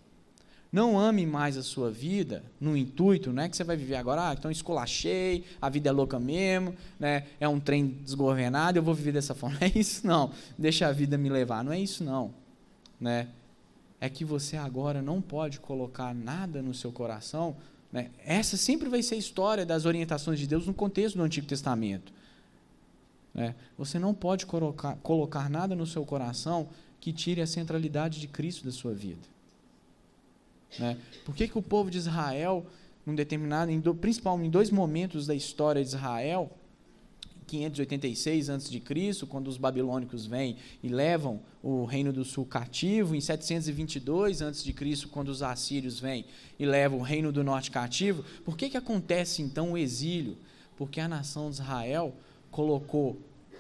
Não ame mais a sua vida no intuito, não é que você vai viver agora, ah, então esculachei, a vida é louca mesmo, né? é um trem desgovernado, eu vou viver dessa forma. Não é isso não, deixa a vida me levar, não é isso não. Né? É que você agora não pode colocar nada no seu coração. Né? Essa sempre vai ser a história das orientações de Deus no contexto do Antigo Testamento. É, você não pode colocar, colocar nada no seu coração que tire a centralidade de Cristo da sua vida. Né? Por que, que o povo de Israel, num determinado, em do, principalmente em dois momentos da história de Israel, 586 a.C., quando os babilônicos vêm e levam o reino do sul cativo, em 722 a.C., quando os assírios vêm e levam o reino do norte cativo, por que, que acontece então o exílio? Porque a nação de Israel colocou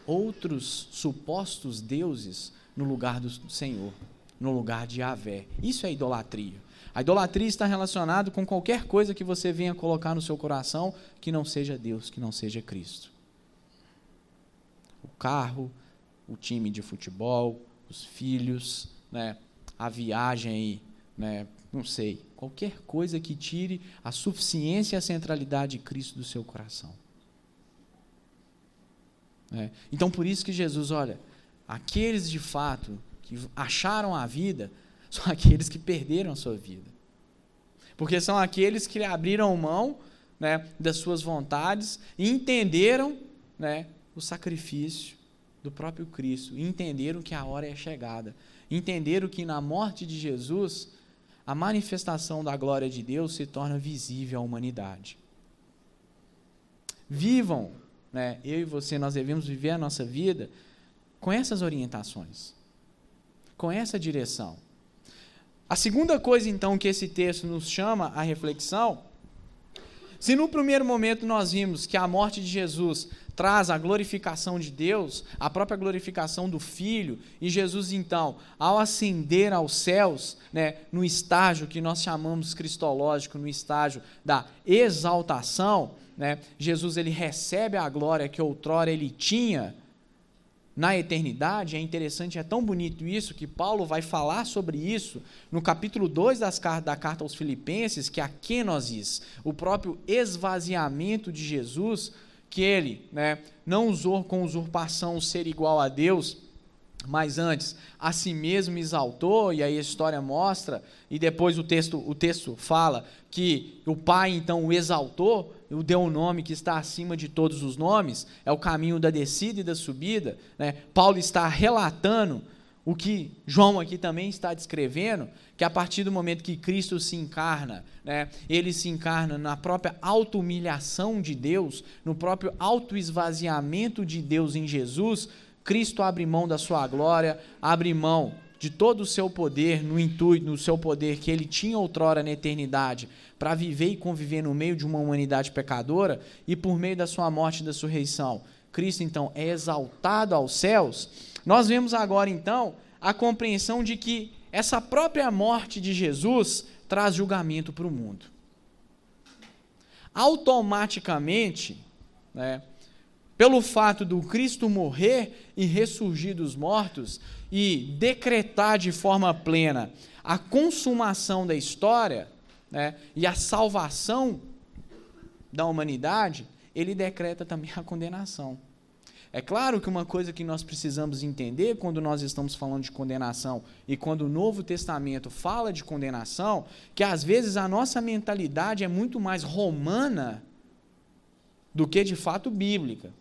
outros supostos deuses no lugar do Senhor, no lugar de Yahvé. Isso é idolatria. A idolatria está relacionada com qualquer coisa que você venha colocar no seu coração que não seja Deus, que não seja Cristo. O carro, o time de futebol, os filhos, né, a viagem né, não sei, qualquer coisa que tire a suficiência e a centralidade de Cristo do seu coração. É. Então, por isso que Jesus, olha, aqueles de fato que acharam a vida são aqueles que perderam a sua vida. Porque são aqueles que abriram mão né, das suas vontades e entenderam né, o sacrifício do próprio Cristo. Entenderam que a hora é chegada. Entenderam que na morte de Jesus, a manifestação da glória de Deus se torna visível à humanidade. Vivam, né, eu e você, nós devemos viver a nossa vida com essas orientações, com essa direção. A segunda coisa, então, que esse texto nos chama à reflexão, se no primeiro momento nós vimos que a morte de Jesus traz a glorificação de Deus, a própria glorificação do Filho, e Jesus, então, ao ascender aos céus, né, no estágio que nós chamamos cristológico, no estágio da exaltação, né, Jesus ele recebe a glória que outrora ele tinha na eternidade, é interessante, é tão bonito isso, que Paulo vai falar sobre isso no capítulo 2 das, da carta aos Filipenses, que a kenosis, o próprio esvaziamento de Jesus, que ele né, não usou com usurpação ser igual a Deus, mas antes a si mesmo exaltou, e aí a história mostra, e depois o texto, o texto fala que o Pai então o exaltou, o deu um nome que está acima de todos os nomes, é o caminho da descida e da subida. Né? Paulo está relatando o que João aqui também está descrevendo, que a partir do momento que Cristo se encarna, né, ele se encarna na própria auto-humilhação de Deus, no próprio auto-esvaziamento de Deus em Jesus, Cristo abre mão da sua glória, abre mão de todo o seu poder, no intuito, no seu poder que ele tinha outrora na eternidade, para viver e conviver no meio de uma humanidade pecadora, e por meio da sua morte e da sua ressurreição, Cristo então é exaltado aos céus. Nós vemos agora então a compreensão de que essa própria morte de Jesus traz julgamento para o mundo. Automaticamente, né, pelo fato do Cristo morrer e ressurgir dos mortos e decretar de forma plena a consumação da história né, e a salvação da humanidade, ele decreta também a condenação. É claro que uma coisa que nós precisamos entender quando nós estamos falando de condenação e quando o Novo Testamento fala de condenação, que às vezes a nossa mentalidade é muito mais romana do que de fato bíblica.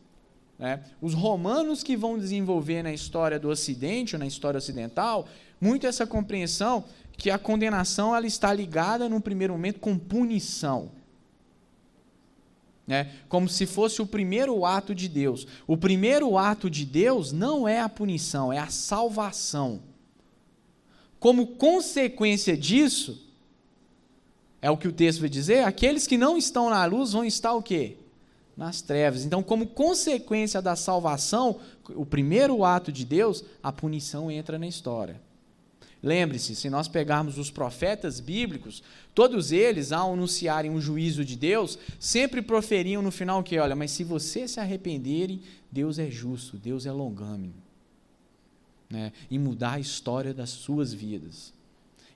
Né? Os romanos que vão desenvolver na história do Ocidente, ou na história ocidental, muito essa compreensão que a condenação ela está ligada, no primeiro momento, com punição. Né? Como se fosse o primeiro ato de Deus. O primeiro ato de Deus não é a punição, é a salvação. Como consequência disso, é o que o texto vai dizer, aqueles que não estão na luz vão estar o quê? nas trevas. Então, como consequência da salvação, o primeiro ato de Deus, a punição entra na história. Lembre-se, se nós pegarmos os profetas bíblicos, todos eles, ao anunciarem o juízo de Deus, sempre proferiam no final que, olha, mas se vocês se arrependerem, Deus é justo, Deus é longâmino. Né? E mudar a história das suas vidas.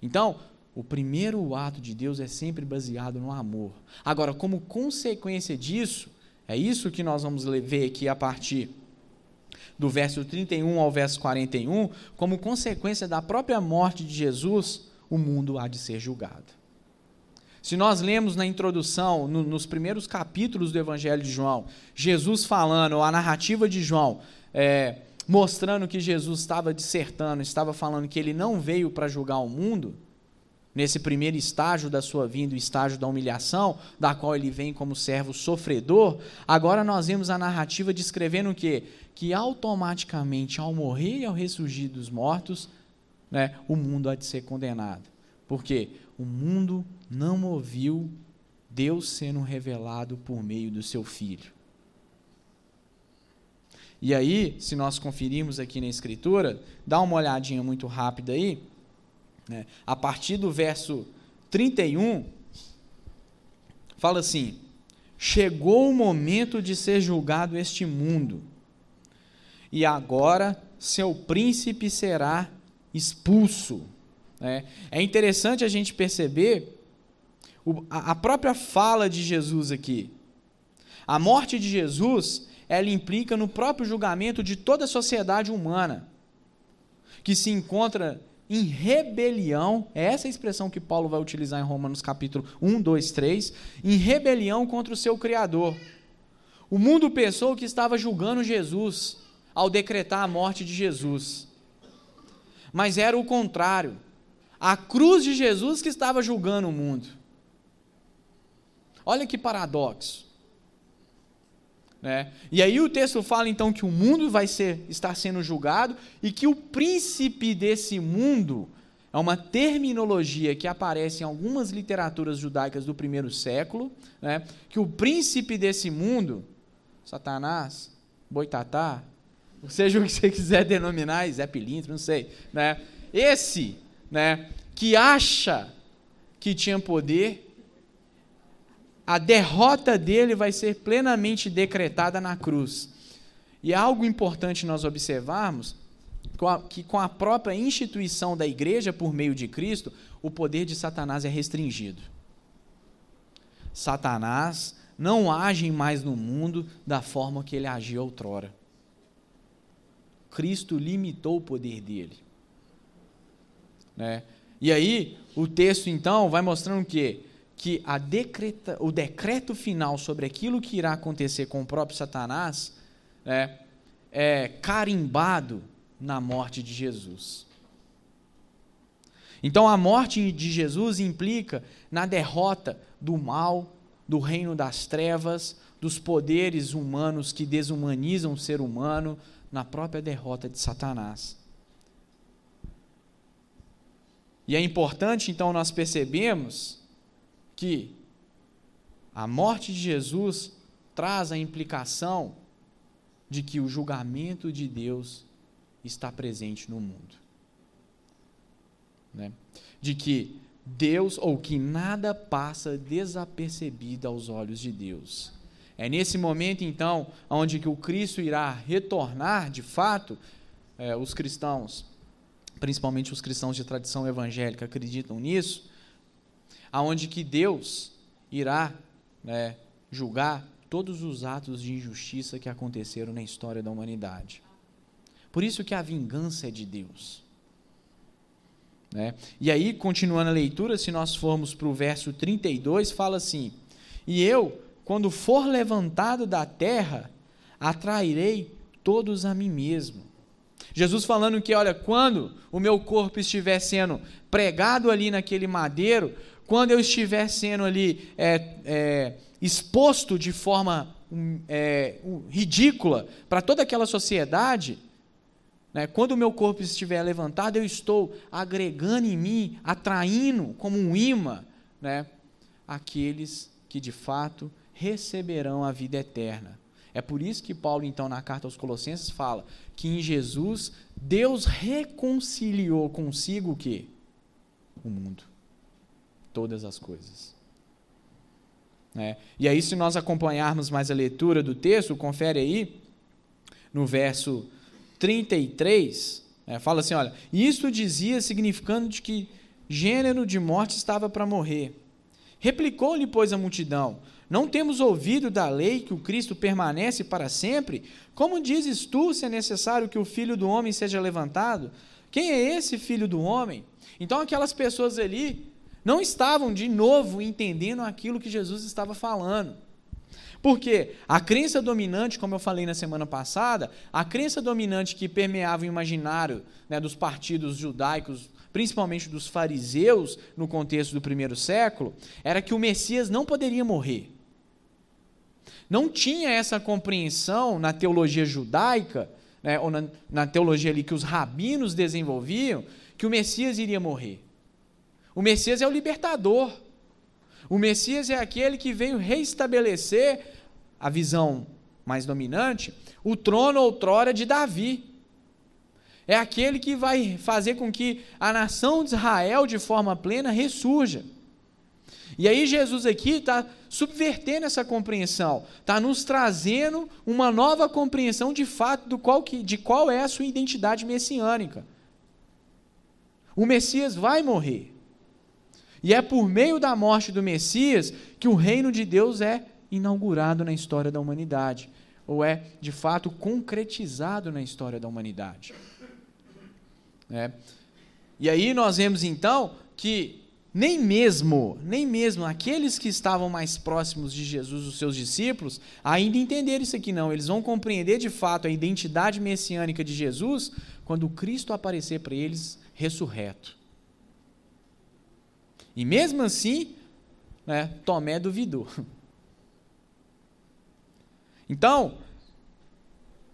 Então, o primeiro ato de Deus é sempre baseado no amor. Agora, como consequência disso, é isso que nós vamos ver aqui a partir do verso 31 ao verso 41, como consequência da própria morte de Jesus, o mundo há de ser julgado. Se nós lemos na introdução, no, nos primeiros capítulos do Evangelho de João, Jesus falando, a narrativa de João, é, mostrando que Jesus estava dissertando, estava falando que ele não veio para julgar o mundo, nesse primeiro estágio da sua vinda, o estágio da humilhação, da qual ele vem como servo sofredor, agora nós vemos a narrativa descrevendo o quê? Que automaticamente, ao morrer e ao ressurgir dos mortos, né, o mundo há de ser condenado. Por quê? O mundo não ouviu Deus sendo revelado por meio do seu Filho. E aí, se nós conferirmos aqui na Escritura, dá uma olhadinha muito rápida aí, né? A partir do verso 31, fala assim: Chegou o momento de ser julgado este mundo, e agora seu príncipe será expulso. Né? É interessante a gente perceber a própria fala de Jesus aqui. A morte de Jesus, ela implica no próprio julgamento de toda a sociedade humana, que se encontra em rebelião, é essa expressão que Paulo vai utilizar em Romanos capítulo 1, 2, 3, em rebelião contra o seu Criador. O mundo pensou que estava julgando Jesus ao decretar a morte de Jesus. Mas era o contrário. A cruz de Jesus que estava julgando o mundo. Olha que paradoxo. Né? E aí o texto fala então que o mundo vai ser, estar sendo julgado e que o príncipe desse mundo é uma terminologia que aparece em algumas literaturas judaicas do primeiro século, né? que o príncipe desse mundo, Satanás, Boitatá, seja o que você quiser denominar, Zé Pilintra, não sei, né? esse né, que acha que tinha poder a derrota dele vai ser plenamente decretada na cruz. E é algo importante nós observarmos que com a própria instituição da igreja por meio de Cristo, o poder de Satanás é restringido. Satanás não age mais no mundo da forma que ele agia outrora. Cristo limitou o poder dele. Né? E aí, o texto então vai mostrando que que decreta, o decreto final sobre aquilo que irá acontecer com o próprio Satanás é, é carimbado na morte de Jesus. Então, a morte de Jesus implica na derrota do mal, do reino das trevas, dos poderes humanos que desumanizam o ser humano, na própria derrota de Satanás. E é importante, então, nós percebemos que a morte de Jesus traz a implicação de que o julgamento de Deus está presente no mundo. Né? De que Deus, ou que nada passa desapercebido aos olhos de Deus. É nesse momento, então, onde que o Cristo irá retornar, de fato, é, os cristãos, principalmente os cristãos de tradição evangélica, acreditam nisso, aonde que Deus irá né, julgar todos os atos de injustiça que aconteceram na história da humanidade. Por isso que a vingança é de Deus. Né? E aí, continuando a leitura, se nós formos para o verso 32, fala assim: E eu, quando for levantado da terra, atrairei todos a mim mesmo. Jesus falando que, olha, quando o meu corpo estiver sendo pregado ali naquele madeiro, quando eu estiver sendo ali é, é, exposto de forma é, ridícula para toda aquela sociedade, né, quando o meu corpo estiver levantado, eu estou agregando em mim, atraindo como um imã né, aqueles que de fato receberão a vida eterna. É por isso que Paulo, então, na carta aos Colossenses, fala que em Jesus Deus reconciliou consigo o quê? O mundo todas as coisas. É. E aí, se nós acompanharmos mais a leitura do texto, confere aí, no verso 33, é, fala assim: olha, isto dizia significando de que gênero de morte estava para morrer. Replicou-lhe, pois, a multidão: Não temos ouvido da lei que o Cristo permanece para sempre? Como dizes tu se é necessário que o filho do homem seja levantado? Quem é esse filho do homem? Então, aquelas pessoas ali não estavam de novo entendendo aquilo que Jesus estava falando. Porque a crença dominante, como eu falei na semana passada, a crença dominante que permeava o imaginário né, dos partidos judaicos, principalmente dos fariseus, no contexto do primeiro século, era que o Messias não poderia morrer. Não tinha essa compreensão na teologia judaica, né, ou na, na teologia ali que os rabinos desenvolviam, que o Messias iria morrer. O Messias é o libertador. O Messias é aquele que veio reestabelecer a visão mais dominante, o trono outrora de Davi. É aquele que vai fazer com que a nação de Israel, de forma plena, ressurja. E aí, Jesus aqui está subvertendo essa compreensão, está nos trazendo uma nova compreensão de fato do qual que, de qual é a sua identidade messiânica. O Messias vai morrer. E é por meio da morte do Messias que o reino de Deus é inaugurado na história da humanidade, ou é de fato concretizado na história da humanidade. É. E aí nós vemos então que nem mesmo, nem mesmo aqueles que estavam mais próximos de Jesus, os seus discípulos, ainda entenderam isso aqui não. Eles vão compreender de fato a identidade messiânica de Jesus quando Cristo aparecer para eles ressurreto. E mesmo assim, né, Tomé duvidou. Então,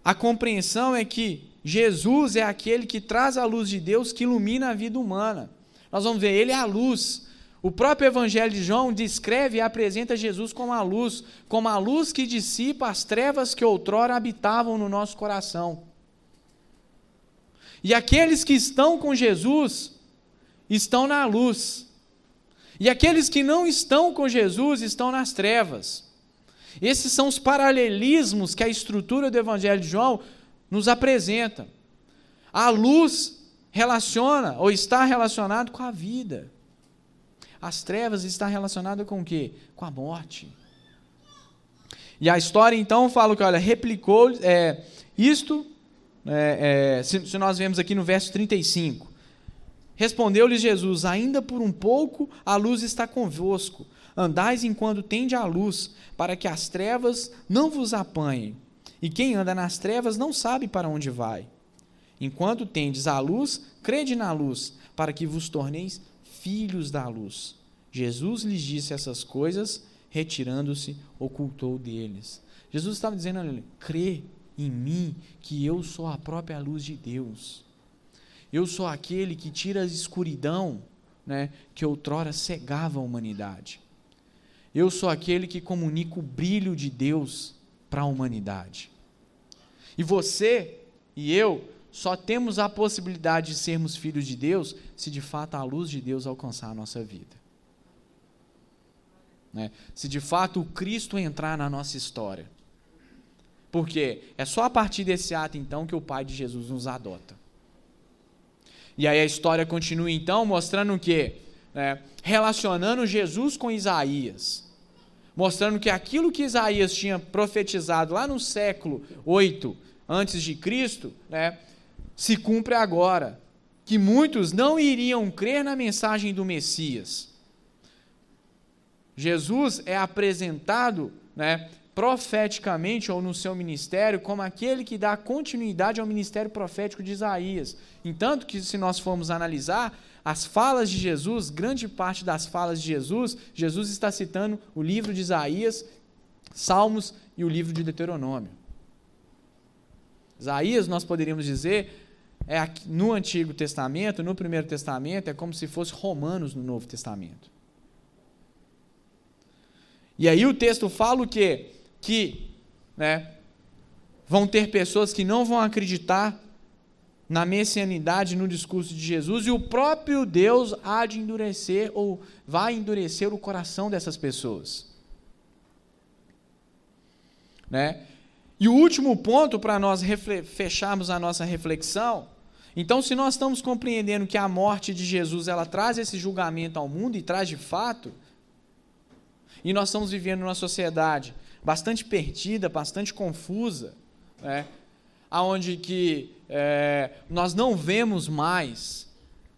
a compreensão é que Jesus é aquele que traz a luz de Deus que ilumina a vida humana. Nós vamos ver, ele é a luz. O próprio Evangelho de João descreve e apresenta Jesus como a luz, como a luz que dissipa as trevas que outrora habitavam no nosso coração. E aqueles que estão com Jesus estão na luz. E aqueles que não estão com Jesus estão nas trevas. Esses são os paralelismos que a estrutura do Evangelho de João nos apresenta. A luz relaciona ou está relacionado com a vida. As trevas está relacionada com o quê? Com a morte. E a história então fala que, olha, replicou é, isto, é, é, se, se nós vemos aqui no verso 35. Respondeu-lhes Jesus: Ainda por um pouco a luz está convosco. Andais enquanto tende a luz, para que as trevas não vos apanhem. E quem anda nas trevas não sabe para onde vai. Enquanto tendes a luz, crede na luz, para que vos torneis filhos da luz. Jesus lhes disse essas coisas, retirando-se, ocultou deles. Jesus estava dizendo: crê em mim, que eu sou a própria luz de Deus. Eu sou aquele que tira a escuridão né, que outrora cegava a humanidade. Eu sou aquele que comunica o brilho de Deus para a humanidade. E você e eu só temos a possibilidade de sermos filhos de Deus se de fato a luz de Deus alcançar a nossa vida. Né? Se de fato o Cristo entrar na nossa história. Porque é só a partir desse ato então que o Pai de Jesus nos adota. E aí a história continua então mostrando o quê? É, relacionando Jesus com Isaías. Mostrando que aquilo que Isaías tinha profetizado lá no século 8 antes de Cristo, né, se cumpre agora. Que muitos não iriam crer na mensagem do Messias. Jesus é apresentado né, profeticamente ou no seu ministério como aquele que dá continuidade ao ministério profético de Isaías. Entanto que se nós formos analisar as falas de Jesus, grande parte das falas de Jesus, Jesus está citando o livro de Isaías, Salmos e o livro de Deuteronômio. Isaías, nós poderíamos dizer, é no Antigo Testamento, no Primeiro Testamento, é como se fosse Romanos no Novo Testamento. E aí o texto fala o quê? Que né, vão ter pessoas que não vão acreditar na messianidade, no discurso de Jesus, e o próprio Deus há de endurecer ou vai endurecer o coração dessas pessoas. Né? E o último ponto para nós fecharmos a nossa reflexão, então se nós estamos compreendendo que a morte de Jesus ela traz esse julgamento ao mundo e traz de fato, e nós estamos vivendo numa sociedade bastante perdida, bastante confusa, né? aonde que é, nós não vemos mais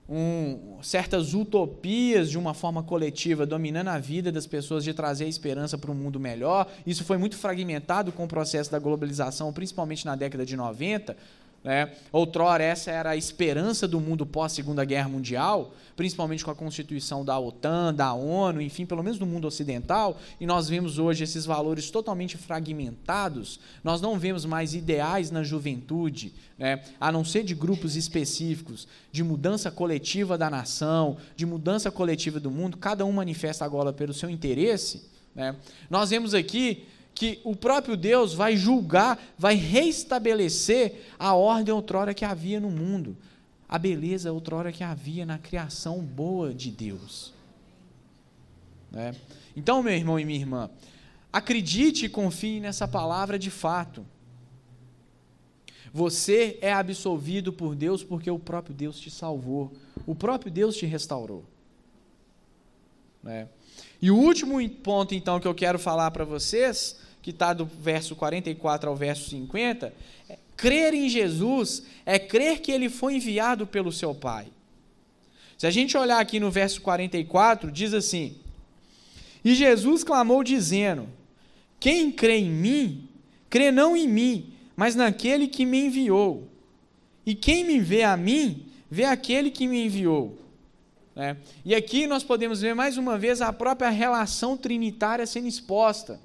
um, certas utopias de uma forma coletiva dominando a vida das pessoas de trazer esperança para um mundo melhor. Isso foi muito fragmentado com o processo da globalização, principalmente na década de 90, né? Outrora, essa era a esperança do mundo pós-Segunda Guerra Mundial, principalmente com a constituição da OTAN, da ONU, enfim, pelo menos no mundo ocidental, e nós vemos hoje esses valores totalmente fragmentados. Nós não vemos mais ideais na juventude, né? a não ser de grupos específicos, de mudança coletiva da nação, de mudança coletiva do mundo, cada um manifesta agora pelo seu interesse. Né? Nós vemos aqui que o próprio Deus vai julgar, vai restabelecer a ordem outrora que havia no mundo, a beleza outrora que havia na criação boa de Deus. Né? Então, meu irmão e minha irmã, acredite e confie nessa palavra de fato. Você é absolvido por Deus porque o próprio Deus te salvou, o próprio Deus te restaurou. Né? E o último ponto, então, que eu quero falar para vocês, que está do verso 44 ao verso 50, é, crer em Jesus é crer que ele foi enviado pelo seu Pai. Se a gente olhar aqui no verso 44, diz assim: E Jesus clamou, dizendo: Quem crê em mim, crê não em mim, mas naquele que me enviou. E quem me vê a mim, vê aquele que me enviou. É. E aqui nós podemos ver mais uma vez a própria relação trinitária sendo exposta.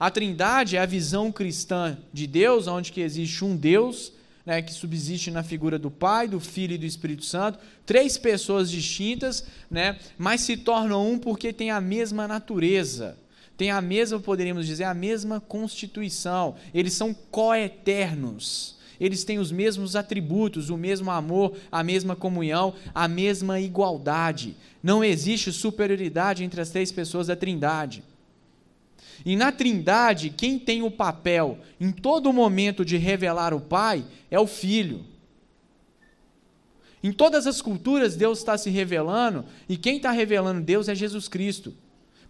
A trindade é a visão cristã de Deus, onde que existe um Deus né, que subsiste na figura do Pai, do Filho e do Espírito Santo, três pessoas distintas, né, mas se tornam um porque têm a mesma natureza, têm a mesma, poderíamos dizer, a mesma constituição, eles são coeternos. Eles têm os mesmos atributos, o mesmo amor, a mesma comunhão, a mesma igualdade. Não existe superioridade entre as três pessoas da Trindade. E na Trindade, quem tem o papel em todo momento de revelar o Pai é o Filho. Em todas as culturas, Deus está se revelando, e quem está revelando Deus é Jesus Cristo.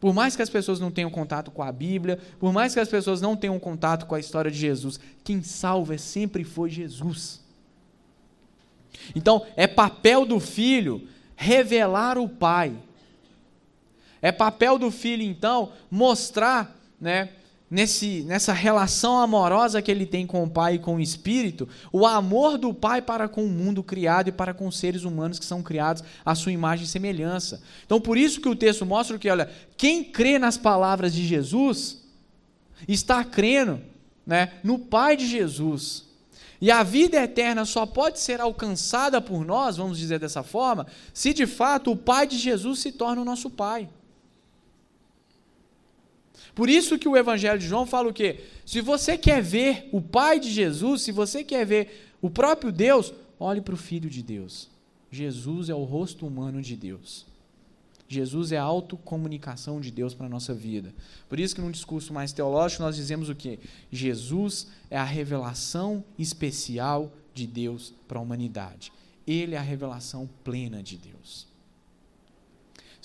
Por mais que as pessoas não tenham contato com a Bíblia, por mais que as pessoas não tenham contato com a história de Jesus, quem salva sempre foi Jesus. Então, é papel do filho revelar o Pai. É papel do filho, então, mostrar né, nesse, nessa relação amorosa que ele tem com o Pai e com o Espírito, o amor do Pai para com o mundo criado e para com os seres humanos que são criados à sua imagem e semelhança. Então, por isso que o texto mostra que, olha, quem crê nas palavras de Jesus está crendo né, no Pai de Jesus. E a vida eterna só pode ser alcançada por nós, vamos dizer dessa forma, se de fato o Pai de Jesus se torna o nosso Pai. Por isso que o Evangelho de João fala o quê? Se você quer ver o Pai de Jesus, se você quer ver o próprio Deus, olhe para o Filho de Deus. Jesus é o rosto humano de Deus. Jesus é a autocomunicação de Deus para a nossa vida. Por isso que num discurso mais teológico nós dizemos o quê? Jesus é a revelação especial de Deus para a humanidade. Ele é a revelação plena de Deus.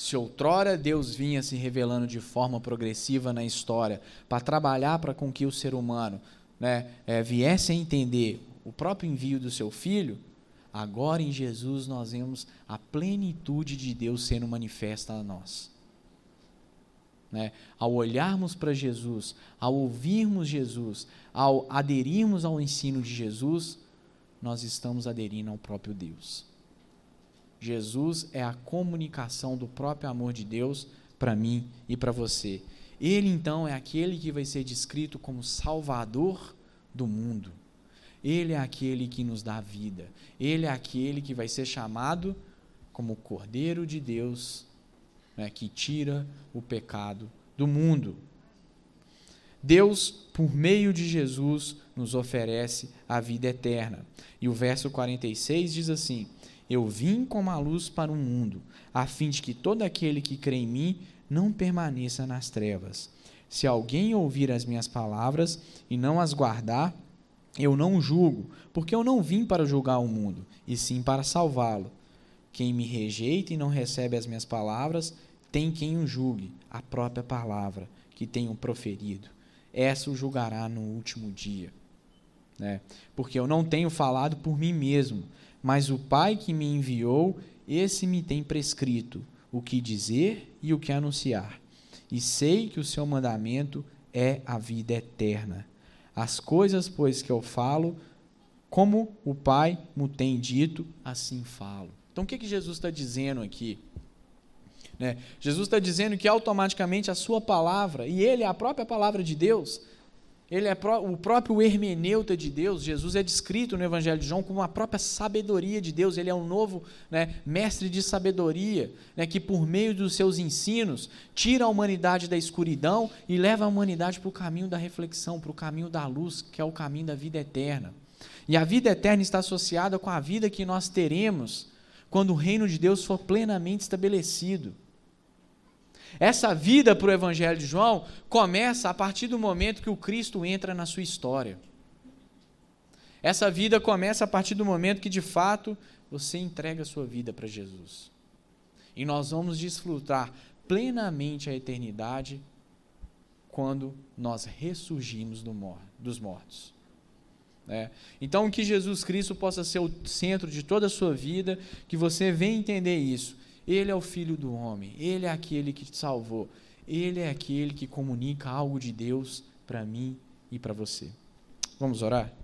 Se outrora Deus vinha se revelando de forma progressiva na história para trabalhar para com que o ser humano né, é, viesse a entender o próprio envio do seu filho, agora em Jesus nós vemos a plenitude de Deus sendo manifesta a nós. Né? Ao olharmos para Jesus, ao ouvirmos Jesus, ao aderirmos ao ensino de Jesus, nós estamos aderindo ao próprio Deus. Jesus é a comunicação do próprio amor de Deus para mim e para você. Ele então é aquele que vai ser descrito como Salvador do mundo. Ele é aquele que nos dá vida. Ele é aquele que vai ser chamado como Cordeiro de Deus, né, que tira o pecado do mundo. Deus, por meio de Jesus, nos oferece a vida eterna. E o verso 46 diz assim: eu vim como a luz para o mundo, a fim de que todo aquele que crê em mim não permaneça nas trevas. Se alguém ouvir as minhas palavras e não as guardar, eu não julgo, porque eu não vim para julgar o mundo, e sim para salvá-lo. Quem me rejeita e não recebe as minhas palavras, tem quem o julgue, a própria palavra que tenho proferido. Essa o julgará no último dia. Né? Porque eu não tenho falado por mim mesmo, mas o Pai que me enviou, esse me tem prescrito o que dizer e o que anunciar. E sei que o seu mandamento é a vida eterna. As coisas, pois, que eu falo, como o Pai me tem dito, assim falo. Então, o que, que Jesus está dizendo aqui? Né? Jesus está dizendo que automaticamente a sua palavra, e ele é a própria palavra de Deus, ele é o próprio hermeneuta de Deus. Jesus é descrito no Evangelho de João como a própria sabedoria de Deus. Ele é um novo né, mestre de sabedoria, né, que por meio dos seus ensinos tira a humanidade da escuridão e leva a humanidade para o caminho da reflexão, para o caminho da luz, que é o caminho da vida eterna. E a vida eterna está associada com a vida que nós teremos quando o reino de Deus for plenamente estabelecido. Essa vida para o Evangelho de João começa a partir do momento que o Cristo entra na sua história. Essa vida começa a partir do momento que, de fato, você entrega a sua vida para Jesus. E nós vamos desfrutar plenamente a eternidade quando nós ressurgimos do mor dos mortos. É. Então, que Jesus Cristo possa ser o centro de toda a sua vida, que você venha entender isso. Ele é o Filho do homem, ele é aquele que te salvou, ele é aquele que comunica algo de Deus para mim e para você. Vamos orar?